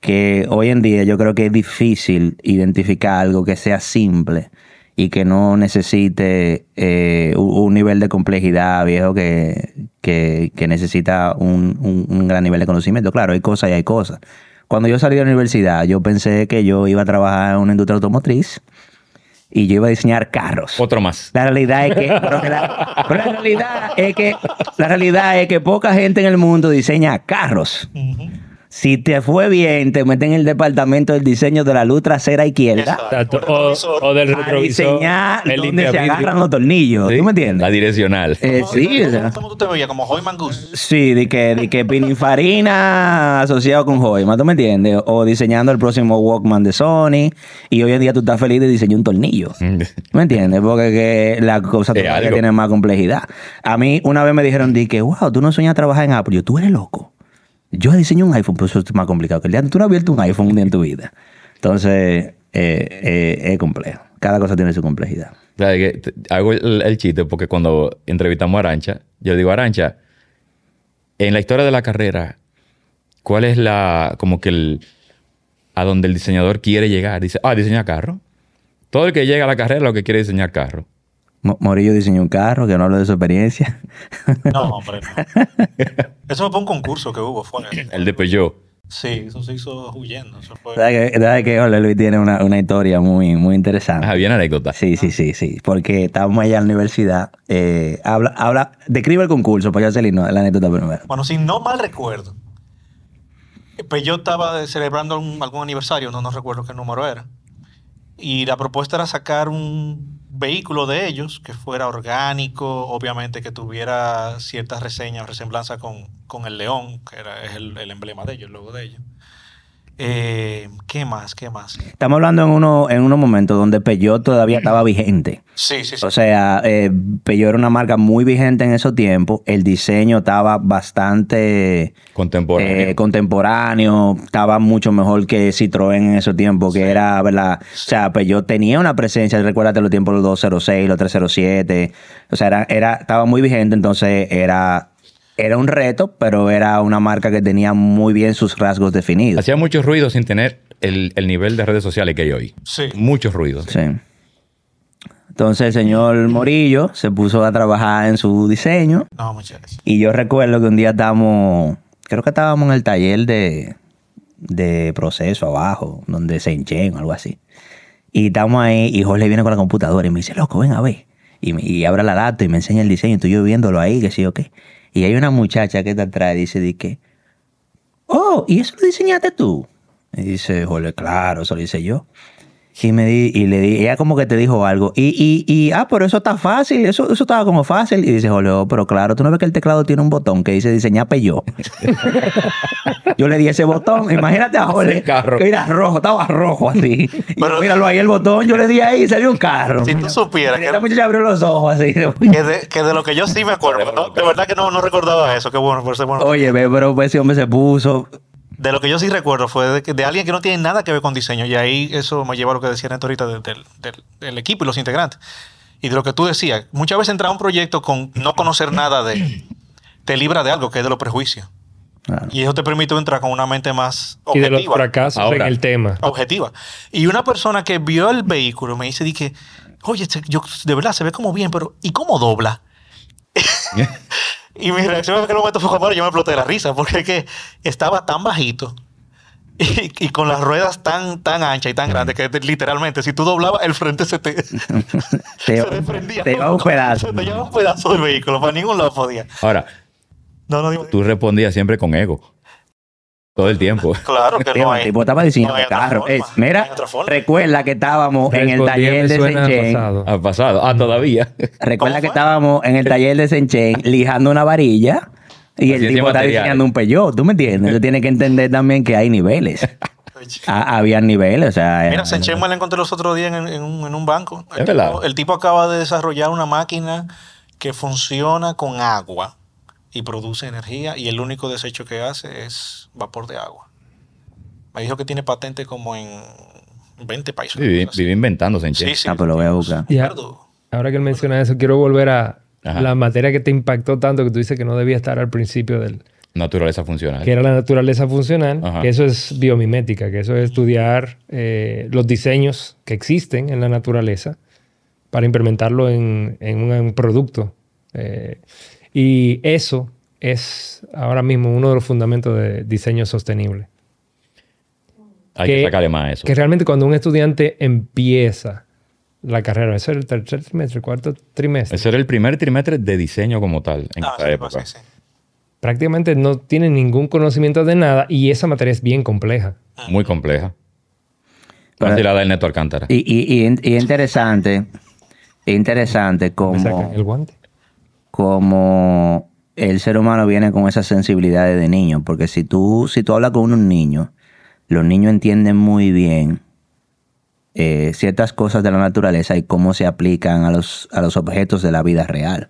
Que hoy en día yo creo que es difícil identificar algo que sea simple y que no necesite eh, un, nivel de complejidad, viejo, que, que- que necesita un, un- un gran nivel de conocimiento. Claro, hay cosas y hay cosas. Cuando yo salí de la universidad, yo pensé que yo iba a trabajar en una industria automotriz y yo iba a diseñar carros. Otro más. La realidad es que, pero que la, pero la realidad es que, la realidad es que poca gente en el mundo diseña carros. Si te fue bien, te meten en el departamento del diseño de la luz trasera izquierda Exacto. O, del a retrovisor. diseñar el donde se agarran los tornillos. Sí. ¿Tú me La entiendes? direccional. Eh, ¿Cómo- sí, cómo- o sea. ¿Cómo tú te veías? Como Hoy Mangus. Sí, de que, de que Pininfarina asociado con Joyma, ¿tú me entiendes? O diseñando el próximo Walkman de Sony. Y hoy en día tú estás feliz de diseñar un tornillo. ¿Me entiendes? Porque que la cosa algo. tiene más complejidad. A mí una vez me dijeron, di que, wow, tú no sueñas trabajar en Apple. Yo, tú eres loco. Yo diseño un iPhone, pero eso es más complicado que el día. Tú no has abierto un iPhone un día en tu vida. Entonces, eh, eh, es complejo. Cada cosa tiene su complejidad. ¿Sabes qué? Te- Hago el, chiste porque cuando entrevistamos a Arancha, yo digo, Arancha, en la historia de la carrera, ¿cuál es la, como que el, a donde el diseñador quiere llegar? Dice, ah, diseñar carro. Todo el que llega a la carrera lo que quiere es diseñar carro. Mo- Morillo diseñó un carro, que no hablo de su experiencia. No, hombre, no. Eso fue un concurso que hubo, fue. El de Peugeot. Sí, eso se hizo huyendo. Eso fue. ¿Sabes que, Jorge Luis tiene una, una historia muy, muy interesante? Ah, bien anécdota. Sí, sí, sí, sí. Porque estábamos allá en la universidad. eh, habla, habla, describe el concurso para yo hacer la la anécdota primero. Bueno, si no mal recuerdo, yo estaba celebrando un- algún aniversario, no, no recuerdo qué número era. Y la propuesta era sacar un vehículo de ellos que fuera orgánico, obviamente que tuviera ciertas reseñas o resemblanza con, con el león, que era, es el, el emblema de ellos, el logo de ellos. Eh, ¿Qué más? ¿Qué más? Estamos hablando en, uno, en unos momentos donde Peugeot todavía estaba vigente. Sí, sí, sí. O sea, eh, Peugeot era una marca muy vigente en esos tiempos. El diseño estaba bastante Contemporáneo. eh, contemporáneo, estaba mucho mejor que Citroën en esos tiempos, que era, ¿verdad? O sea, Peugeot tenía una presencia, recuérdate los tiempos, los 206, los 307, o sea, era, era, estaba muy vigente, entonces era, era un reto, pero era una marca que tenía muy bien sus rasgos definidos. Hacía mucho ruido sin tener el, el nivel de redes sociales que hay hoy. Sí. Mucho ruido. Sí. Entonces el señor Morillo se puso a trabajar en su diseño No, muchas gracias. y yo recuerdo que un día estábamos, creo que estábamos en el taller de, de proceso abajo, donde se enchen o algo así. Y estamos ahí y Jorge viene con la computadora y me dice, loco, ven a ver. Y, me- y abre la data y me enseña el diseño. Estoy yo viéndolo ahí, que sí o qué. Y hay una muchacha que está atrás y dice, di que, oh, ¿y eso lo diseñaste tú? Y dice, Jorge, claro, eso lo hice yo. Y me di, y le di, ella como que te dijo algo. Y, y, y ah, pero eso está fácil, eso, eso estaba como fácil. Y dice, Jorge, oh, pero claro, tú no ves que el teclado tiene un botón que dice diseñar yo. yo le di ese botón, imagínate a carro. Que mira, rojo, estaba rojo así. Y Pero- míralo ahí el botón, yo le di ahí y salió un carro. Si tú supieras Y que- esta muchacha abrió los ojos así. Que de, que de lo que yo sí me acuerdo, no, de verdad que no, no recordaba eso, qué bueno, por ser bueno. Oye, ve, pero pues, ese hombre se puso. De lo que yo sí recuerdo fue de, que- de alguien que no tiene nada que ver con diseño. Y ahí eso me lleva a lo que decía Neto ahorita de- del, del- del equipo y los integrantes. Y de lo que tú decías, muchas veces entrar a un proyecto con no conocer nada de... Te libra de algo que es de los prejuicios. Claro. Y eso te permite entrar con una mente más Y de los objetiva. fracasos Ahora. en el tema. objetiva. Y una persona que vio el vehículo me dice, di que, oye, este- yo, de verdad se ve como bien, pero ¿y cómo dobla? y mi reacción en aquel momento fue como, yo me exploté de la risa, porque es que estaba tan bajito y, y con las ruedas tan, tan anchas y tan grandes que te- literalmente, si tú doblabas, el frente se te, Te, se desprendía. te iba un pedazo. Se te llevaba un pedazo del vehículo, para ningún lado podía. Ahora, No, no digo. Tú respondías siempre con ego. Todo el tiempo. Claro que no el tipo estaba diseñando no carro. forma, Es- no mira, recuerda que estábamos en el taller de Senchen. pasado. Ha pasado. Ah, todavía. Recuerda ¿Cómo que estábamos en el taller de Senchen lijando una varilla y el tipo está diseñando un peyot. ¿Tú me entiendes? Tú tienes que entender también que hay niveles. Ah, había niveles, o sea... Mira, era- Senchen me la encontré los otros días en, en un, en un banco. El Es tipo, verdad. el tipo acaba de desarrollar una máquina que funciona con agua y produce energía y el único desecho que hace es vapor de agua. Me dijo que tiene patente como en 20 países. Viví, así. viví inventándose en Sí, Che. sí. Ah, pues lo voy a buscar. Ya. Ahora que él menciona eso, quiero volver a Ajá. la materia que te impactó tanto que tú dices que no debía estar al principio del... Naturaleza funcional. que era la naturaleza funcional, Ajá. que eso es biomimética, que eso es estudiar eh, los diseños que existen en la naturaleza para implementarlo en, en un producto. Eh, y eso es ahora mismo uno de los fundamentos de diseño sostenible. Hay que, que- sacarle más a eso. Que realmente cuando un estudiante empieza la carrera, ese es el tercer trimestre, cuarto trimestre, Ese era el primer trimestre de diseño como tal en Ah, esa sí, época. sí, sí. prácticamente no tiene ningún conocimiento de nada y esa materia es bien compleja. Muy compleja. Pero- la da el Neto Alcántara. Y, y, y, y interesante, interesante Me sacan como, el guante. Como el ser humano viene con esas sensibilidades de niño. Porque si tú, si tú hablas con unos niños, los niños entienden muy bien eh, ciertas cosas de la naturaleza y cómo se aplican a los, a los objetos de la vida real.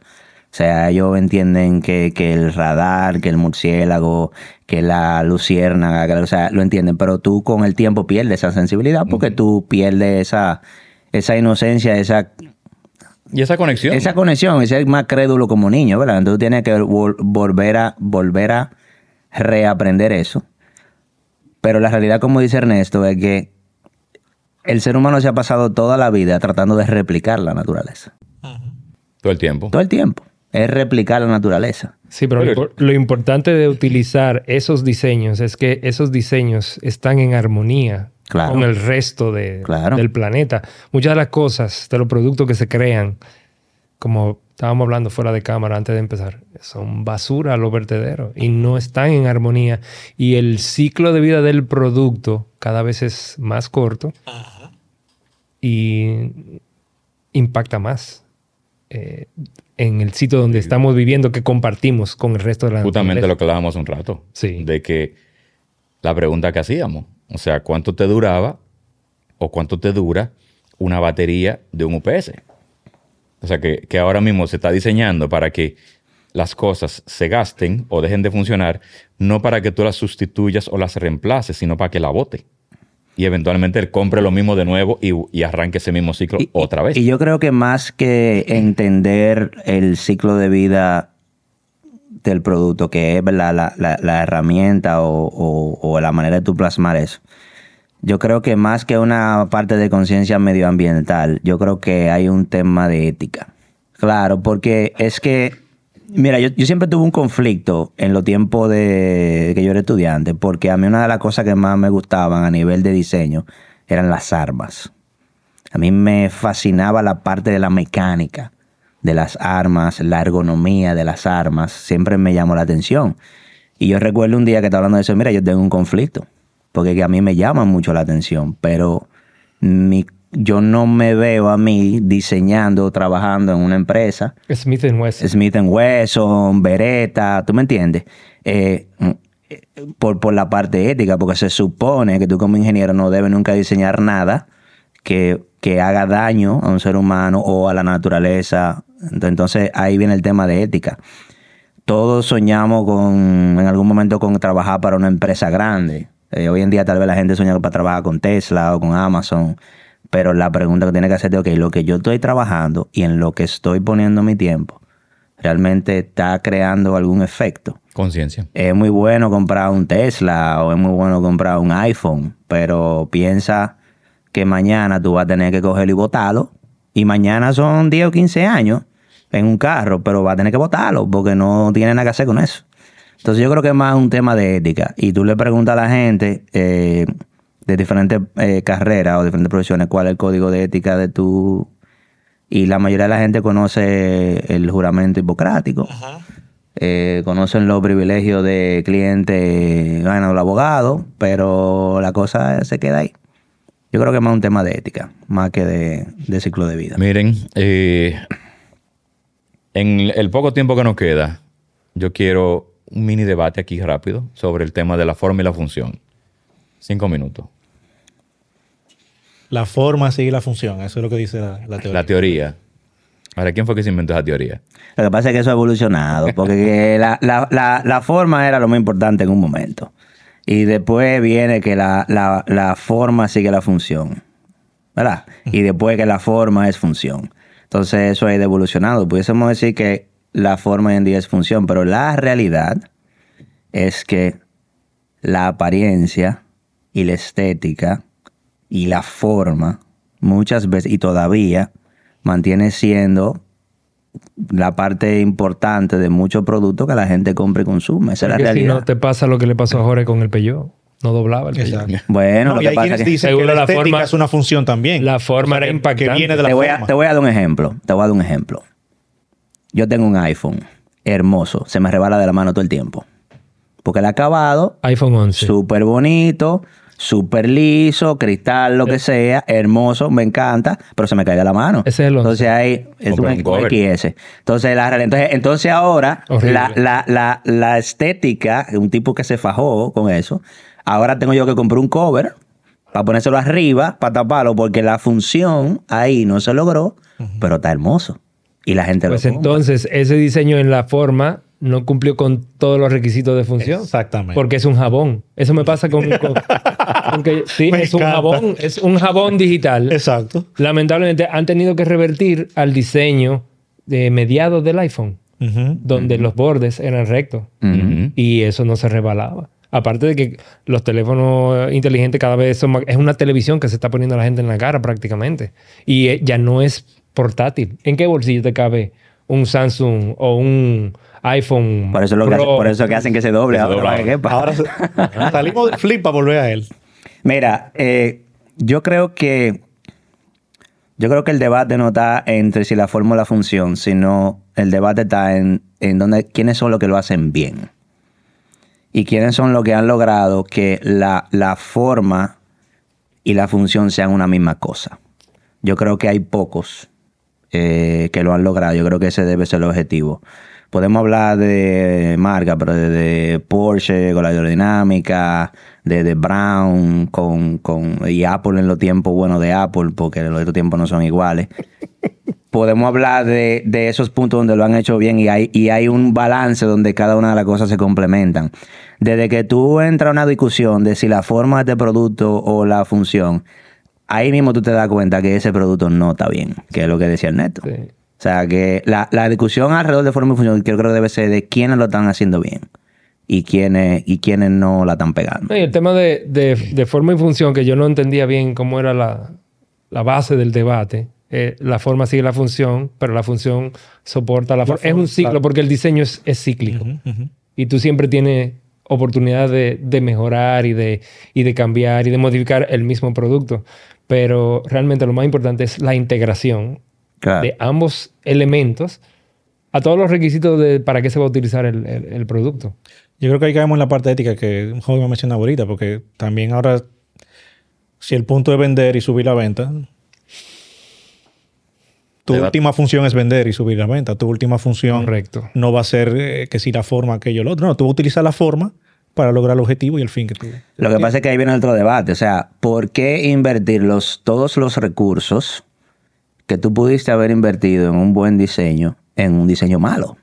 O sea, ellos entienden que, que el radar, que el murciélago, que la luciérnaga, que- o sea, lo entienden, pero tú con el tiempo pierdes esa sensibilidad porque tú pierdes esa, esa inocencia, esa, Y esa conexión. esa conexión, ese es más crédulo como niño, ¿verdad? Entonces tú tienes que vol- volver a, volver a reaprender eso. Pero la realidad, como dice Ernesto, es que el ser humano se ha pasado toda la vida tratando de replicar la naturaleza. Todo el tiempo. Todo el tiempo. Es replicar la naturaleza. Sí, pero lo importante de utilizar esos diseños es que esos diseños están en armonía Claro. con el resto de- Claro. del planeta. Muchas de las cosas, de los productos que se crean, como estábamos hablando fuera de cámara antes de empezar, son basura a los vertederos y no están en armonía. Y el ciclo de vida del producto cada vez es más corto Ujú. y impacta más eh, en el sitio donde estamos viviendo que compartimos con el resto de la Justamente naturaleza. lo que hablábamos un rato. Sí. De que la pregunta que hacíamos. O sea, ¿cuánto te duraba o cuánto te dura una batería de un UPS? O sea, que, que ahora mismo se está diseñando para que las cosas se gasten o dejen de funcionar, no para que tú las sustituyas o las reemplaces, sino para que la bote. Y eventualmente él compre lo mismo de nuevo y, y arranque ese mismo ciclo Y- otra vez. Y yo creo que más que entender el ciclo de vida del producto, que es. La, la- la herramienta o, o- o la manera de tú plasmar eso, yo creo que más que una parte de conciencia medioambiental, yo creo que hay un tema de ética. Claro, porque es que, mira, yo, yo siempre tuve un conflicto en los tiempos de que yo era estudiante, porque a mí una de las cosas que más me gustaban a nivel de diseño eran las armas. A mí me fascinaba la parte de la mecánica de las armas, la ergonomía de las armas, siempre me llamó la atención. Y yo recuerdo un día que estaba hablando de eso, mira, yo tengo un conflicto, porque que a mí me llama mucho la atención, pero mi- yo no me veo a mí diseñando o trabajando en una empresa Smith Wesson. Smith Wesson, Beretta, ¿tú me entiendes? Eh, mm, eh, por, por la parte ética, porque se supone que tú como ingeniero no debes nunca diseñar nada que, que haga daño a un ser humano o a la naturaleza. Entonces ahí viene el tema de ética. Todos soñamos con, en algún momento con trabajar para una empresa grande. Eh, hoy en día tal vez la gente sueña para trabajar con Tesla o con Amazon. Pero la pregunta que tiene que hacerte, ok, lo que yo estoy trabajando y en lo que estoy poniendo mi tiempo, ¿realmente está creando algún efecto? Conciencia. Es muy bueno comprar un Tesla o es muy bueno comprar un iPhone, pero piensa que mañana tú vas a tener que cogerlo y botarlo. Y mañana son 10 o 15 años en un carro, pero vas a tener que botarlo porque no tiene nada que hacer con eso. Entonces yo creo que es más un tema de ética. Y tú le preguntas a la gente eh, de diferentes eh, carreras o diferentes profesiones cuál es el código de ética de tu... Y la mayoría de la gente conoce el juramento hipocrático. Eh, conocen los privilegios de cliente, bueno, el abogado, pero la cosa se queda ahí. Yo creo que es más un tema de ética, más que de, de ciclo de vida. Miren, eh, en el poco tiempo que nos queda, yo quiero un mini debate aquí rápido sobre el tema de la forma y la función. Cinco minutos. La forma sigue la función. Eso es lo que dice la, la teoría. La teoría. Ahora, ¿quién fue que se inventó esa teoría? Lo que pasa es que eso ha evolucionado, porque que la, la- la- la forma era lo más importante en un momento. Y después viene que la, la- la forma sigue la función. ¿Verdad? Y después que la forma es función. Entonces eso ha ido evolucionando. Pudiésemos decir que la forma hoy en día es función, pero la realidad es que la apariencia y la estética y la forma muchas veces y todavía mantiene siendo la parte importante de muchos productos que la gente compra y consume. Esa es la Porque si realidad. no te pasa lo que le pasó a Jorge con el Peugeot. No doblaba el Peugeot. Exacto. Bueno, No, lo y que hay pasa quienes es que dicen Seguro que la, la estética forma- es una función también. La forma era que- impactante. Que viene de la te, voy a, forma. te voy a dar un ejemplo. Te voy a dar un ejemplo. Yo tengo un iPhone hermoso. Se me rebala de la mano todo el tiempo. Porque el acabado, iPhone 11. súper bonito, súper liso, cristal, lo que sea, hermoso, me encanta, pero se me cae de la mano. Ese es el 11. Entonces ahí es un. XS. Entonces, la, entonces, entonces ahora la, la, la, la estética, un tipo que se fajó con eso, ahora tengo yo que comprar un cover para ponérselo arriba, para taparlo, porque la función ahí no se logró, pero está hermoso. Y la gente Pues lo compra. entonces, ese diseño en la forma no cumplió con todos los requisitos de función. Exactamente. Porque es un jabón. Eso me pasa con... con- con que- sí, Me es un jabón. Es un jabón digital. Exacto. Lamentablemente han tenido que revertir al diseño de mediados del iPhone, donde los bordes eran rectos. Y eso no se rebalaba. Aparte de que los teléfonos inteligentes cada vez son más... Es una televisión que se está poniendo a la gente en la cara prácticamente. Y eh, ya no es portátil. ¿En qué bolsillo te cabe un Samsung o un iPhone Por eso, es lo que por eso que hacen que se doble Que se ahora. que se- salimos del flip para volver a él. Mira, eh, yo creo que yo creo que el debate no está entre si la forma o la función, sino el debate está en, en dónde, quiénes son los que lo hacen bien. Y quiénes son los que han logrado que la, la forma y la función sean una misma cosa. Yo creo que hay pocos eh, que lo han logrado. Yo creo que ese debe ser el objetivo. Podemos hablar de marca, pero de, Porsche con la aerodinámica, de, de Brown con, con, y Apple en los tiempos buenos de Apple, porque los otros tiempos no son iguales. Podemos hablar de, de esos puntos donde lo han hecho bien y hay, y hay un balance donde cada una de las cosas se complementan. Desde que tú entras a una discusión de si la forma de este producto o la función, ahí mismo tú te das cuenta que ese producto no está bien, que es lo que decía Ernesto. Sí. O sea, que la, la discusión alrededor de forma y función, yo creo que debe ser de quiénes lo están haciendo bien y quiénes, y quiénes no la están pegando. Y el tema de, de- de forma y función, que yo no entendía bien cómo era la, la base del debate. Eh, la forma sigue la función, pero la función soporta la forma. Es un ciclo, porque el diseño es, es cíclico. Y tú siempre tienes oportunidad de, de mejorar y de, y de cambiar y de modificar el mismo producto. Pero realmente lo más importante es la integración Claro. de ambos elementos a todos los requisitos de para qué se va a utilizar el, el- el producto. Yo creo que ahí caemos en la parte ética que un joven me mencionaba ahorita, porque también ahora, si el punto es vender y subir la venta, tu última función es vender y subir la venta. Tu última función Correcto. no va a ser eh, que si la forma, aquello, lo otro. No, tú vas a utilizar la forma para lograr el objetivo y el fin que tú. Lo que pasa es que ahí viene otro debate. O sea, ¿por qué invertir los, todos los recursos que tú pudiste haber invertido en un buen diseño en un diseño malo?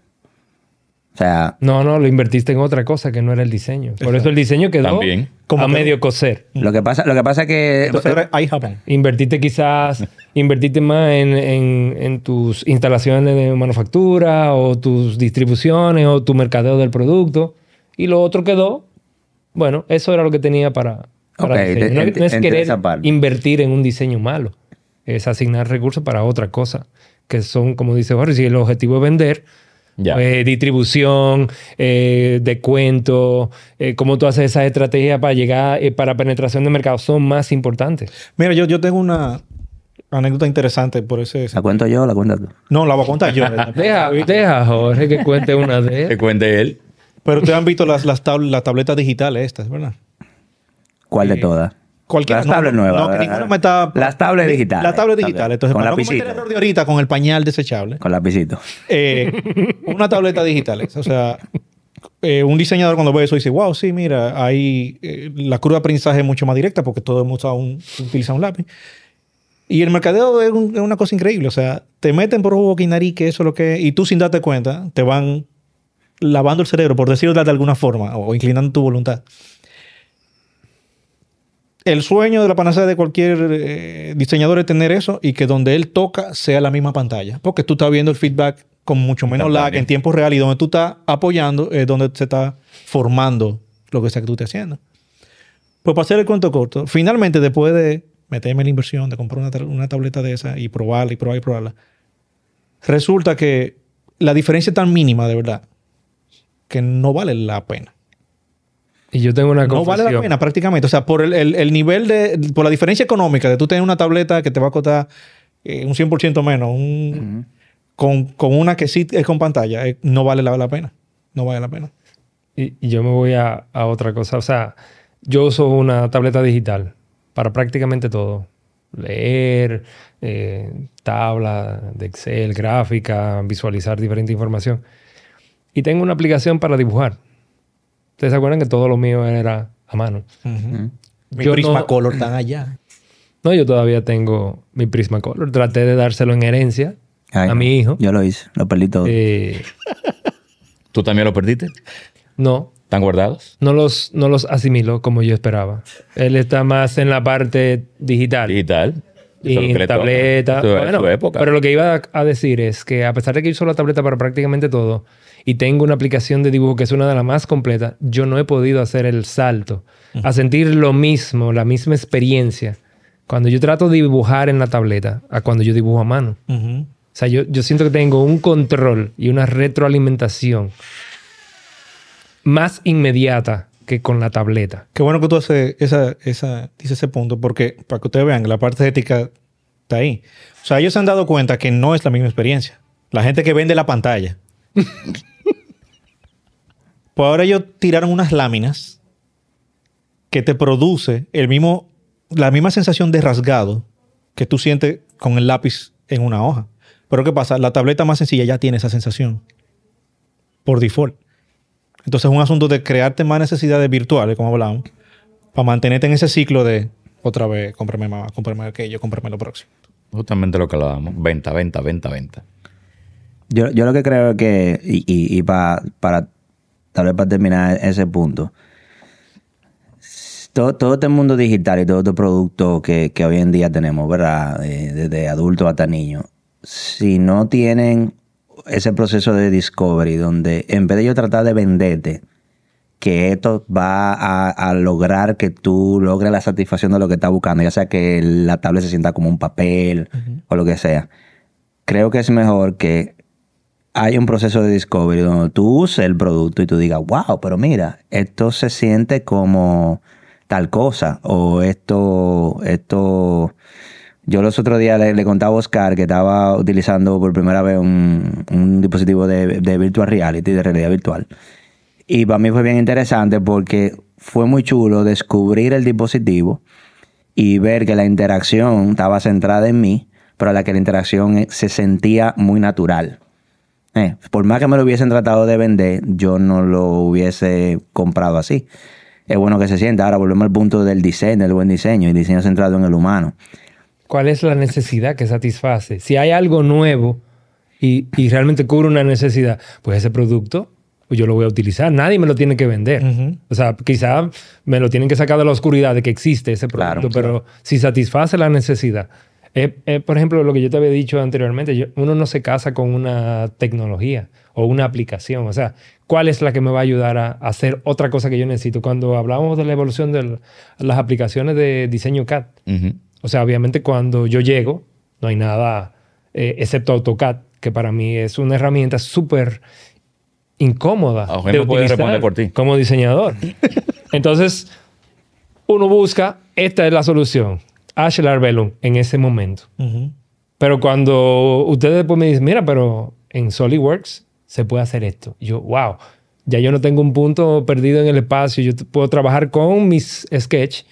O sea, No, no, lo invertiste en otra cosa que no era el diseño. Por eso el diseño quedó También. ¿Cómo a medio coser. lo que pasa, lo que pasa es que Entonces Japón. Invertiste quizás, invertiste más en, en- en tus instalaciones de manufactura o tus distribuciones o tu mercadeo del producto. Y lo otro quedó, bueno, eso era lo que tenía para, para Ok, diseño. te- No, no es querer invertir en un diseño malo. Es asignar recursos para otra cosa. Que son, como dice Jorge, si el objetivo es vender, Ya. eh, distribución, eh, descuento, eh, cómo tú haces esa estrategia para llegar, eh, para penetración de mercado, son más importantes. Mira, yo, yo tengo una, anécdota interesante por ese... ¿La cuento yo o la cuentas tú? No, la voy a contar yo. Deja, deja a Jorge que cuente una de Que él. cuente él. Pero ustedes han visto las, las, tab- las tabletas digitales estas, ¿verdad? ¿Cuál de todas? Cualquiera. Las no, tablets no, nuevas. Me está... Las tablets digitales. Las tablets digitales. Entonces, con para no cometer lapicito. el error de ahorita con el pañal desechable, Con lapicito. eh, una tableta digital. O sea, eh, un diseñador cuando ve eso dice, wow, sí, mira, ahí eh, la curva de aprendizaje es mucho más directa porque todo hemos usado un, utiliza un lápiz. Y el mercadeo es, un- es una cosa increíble. O sea, te meten por boca y nariz que eso es lo que y tú sin darte cuenta te van lavando el cerebro, por decirlo de alguna forma, o inclinando tu voluntad. El sueño de la panacea de cualquier eh, diseñador es tener eso y que donde él toca sea la misma pantalla. Porque tú estás viendo el feedback con mucho menos lag en tiempo real y donde tú estás apoyando es donde se está formando lo que sea que tú estés haciendo. Pues para hacer el cuento corto, finalmente después de meterme en la inversión, de comprar una, una tableta de esa y probarla y probarla y probarla, resulta que la diferencia es tan mínima de verdad que no vale la pena. Y yo tengo una No confesión. vale la pena prácticamente. O sea, por el, el- el nivel de... Por la diferencia económica de tú tener una tableta que te va a costar eh, un 100% menos, un, con, con una que sí es con pantalla, eh, no vale la, la pena. No vale la pena. Y, y yo me voy a, a otra cosa. O sea, yo uso una tableta digital para prácticamente todo. Leer, eh, tabla de Excel, gráfica, visualizar diferente información. Y tengo una aplicación para dibujar. ¿Ustedes se acuerdan que todo lo mío era a mano? Mi Yo Prismacolor no- tan allá. No, yo todavía tengo mi Prismacolor. Traté de dárselo en herencia Ay, a mi hijo. Yo lo hice, lo perdí todo. Eh, ¿Tú también lo perdiste? no, ¿Están guardados? no los, no los asimiló como yo esperaba. Él está más en la parte digital. Digital. Y en tableta. Bueno, su época. pero lo que iba a- a decir es que a pesar de que uso la tableta para prácticamente todo y tengo una aplicación de dibujo que es una de las más completas, yo no he podido hacer el salto a sentir lo mismo, la misma experiencia cuando yo trato de dibujar en la tableta a cuando yo dibujo a mano. Ujú. O sea, yo, yo siento que tengo un control y una retroalimentación más inmediata que con la tableta. Qué bueno que tú haces esa, esa, dices ese punto, porque para que ustedes vean la parte ética está ahí. O sea, ellos se han dado cuenta que no es la misma experiencia. La gente que vende la pantalla. pues ahora ellos tiraron unas láminas que te produce el mismo, la misma sensación de rasgado que tú sientes con el lápiz en una hoja. Pero ¿qué pasa? La tableta más sencilla ya tiene esa sensación por default. Entonces es un asunto de crearte más necesidades virtuales, como hablamos, para mantenerte en ese ciclo de otra vez, cómprame más, cómprame aquello, cómprame lo próximo. Justamente lo que hablábamos. Venta, venta, venta, venta. Yo, yo lo que creo es que, y, y, y pa- para tal vez para terminar ese punto, todo, todo este mundo digital y todo este producto que, que hoy en día tenemos, ¿verdad? Eh, desde adultos hasta niños, si no tienen ese proceso de discovery donde en vez de yo tratar de venderte, que esto va a, a lograr que tú logres la satisfacción de lo que estás buscando, ya sea que la tablet se sienta como un papel o lo que sea. Creo que es mejor que haya un proceso de discovery donde tú uses el producto y tú digas, wow, pero mira, esto se siente como tal cosa o esto, esto... Yo los otros días le, le contaba a Oscar que estaba utilizando por primera vez un, un dispositivo de, de virtual reality, de realidad virtual. Y para mí fue bien interesante porque fue muy chulo descubrir el dispositivo y ver que la interacción estaba centrada en mí, pero a la que la interacción eh, se sentía muy natural. Eh, por más que me lo hubiesen tratado de vender, yo no lo hubiese comprado así. Es bueno que se sienta. Ahora volvemos al punto del diseño, del buen diseño y diseño centrado en el humano. ¿Cuál es la necesidad que satisface? Si hay algo nuevo y, y realmente cubre una necesidad, pues ese producto yo lo voy a utilizar. Nadie me lo tiene que vender. O sea, quizá me lo tienen que sacar de la oscuridad de que existe ese producto, Claro, pero si satisface la necesidad. Eh, eh, por ejemplo, lo que yo te había dicho anteriormente, yo- uno no se casa con una tecnología o una aplicación. O sea, ¿cuál es la que me va a ayudar a, a hacer otra cosa que yo necesito? Cuando hablamos de la evolución de las aplicaciones de diseño CAD, Ujú. o sea, obviamente cuando yo llego, no hay nada eh, excepto AutoCAD, que para mí es una herramienta súper incómoda de Ah, puede utilizar responder por ti. como diseñador. Entonces, uno busca, esta es la solución. Ash Larbellum en ese momento. Ujú. Pero cuando ustedes después me dicen, mira, pero en SolidWorks se puede hacer esto. Y yo, wow, ya yo no tengo un punto perdido en el espacio. Yo puedo trabajar con mis sketch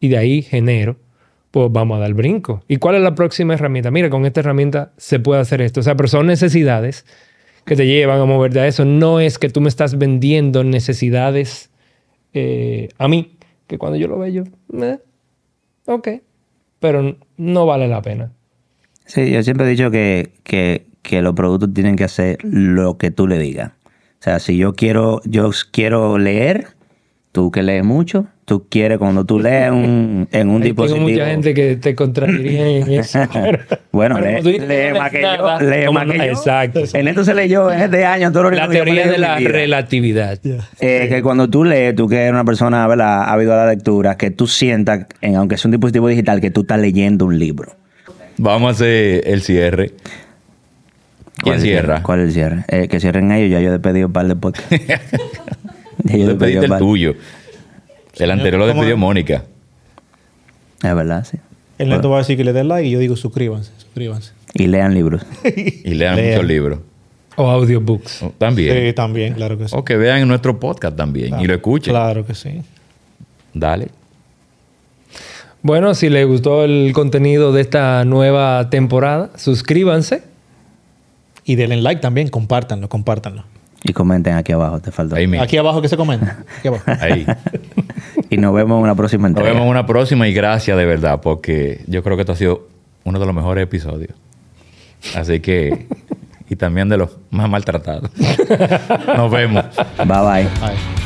y de ahí genero. Pues vamos a dar brinco. ¿Y cuál es la próxima herramienta? Mira, con esta herramienta se puede hacer esto. O sea, pero son necesidades que te llevan a moverte a eso. No es que tú me estás vendiendo necesidades eh, a mí, que cuando yo lo veo, yo, eh, ok, pero no vale la pena. Sí, yo siempre he dicho que, que, que los productos tienen que hacer lo que tú le digas. O sea, si yo quiero, yo quiero leer, tú que lees mucho, tú quieres cuando tú lees un, en un Ahí dispositivo. Tengo mucha gente que te contradiría en eso. pero- Bueno, pero lee, lee no más que nada, yo. Lee más no- que yo. Exacto. En esto se leyó en este año. todo La teoría de la vida. relatividad. Eh, que cuando tú lees, tú que eres una persona, ¿verdad? Ávido a la lectura, que tú sientas, en, aunque sea un dispositivo digital, que tú estás leyendo un libro. Vamos a hacer el cierre. ¿Quién ¿Cuál es el cierra? cierre? ¿Cuál es el cierre? Eh, que cierren ellos, ya yo he despedido un par de podcasts. Yo Tú un el tuyo. El anterior lo ¿cómo despidió es? Mónica. Es verdad, sí. El neto va a decir que le dé like y yo digo suscríbanse, suscríbanse. Y lean libros. Y lean Lean. muchos libros. O audiobooks. Oh, También. Sí, también, claro que sí. O que vean en nuestro podcast también y lo escuchen. Claro que sí. Dale. Bueno, si les gustó el contenido de esta nueva temporada, suscríbanse. Y denle like también, compártanlo, compártanlo. Y comenten aquí abajo, te faltó. Ahí mismo. Aquí abajo que se comenta. Aquí abajo. Ahí. Y nos vemos en una próxima Nos entrega. vemos en una próxima y gracias de verdad, porque yo creo que esto ha sido uno de los mejores episodios. Así que, y también de los más maltratados. Nos vemos. Bye bye. Bye.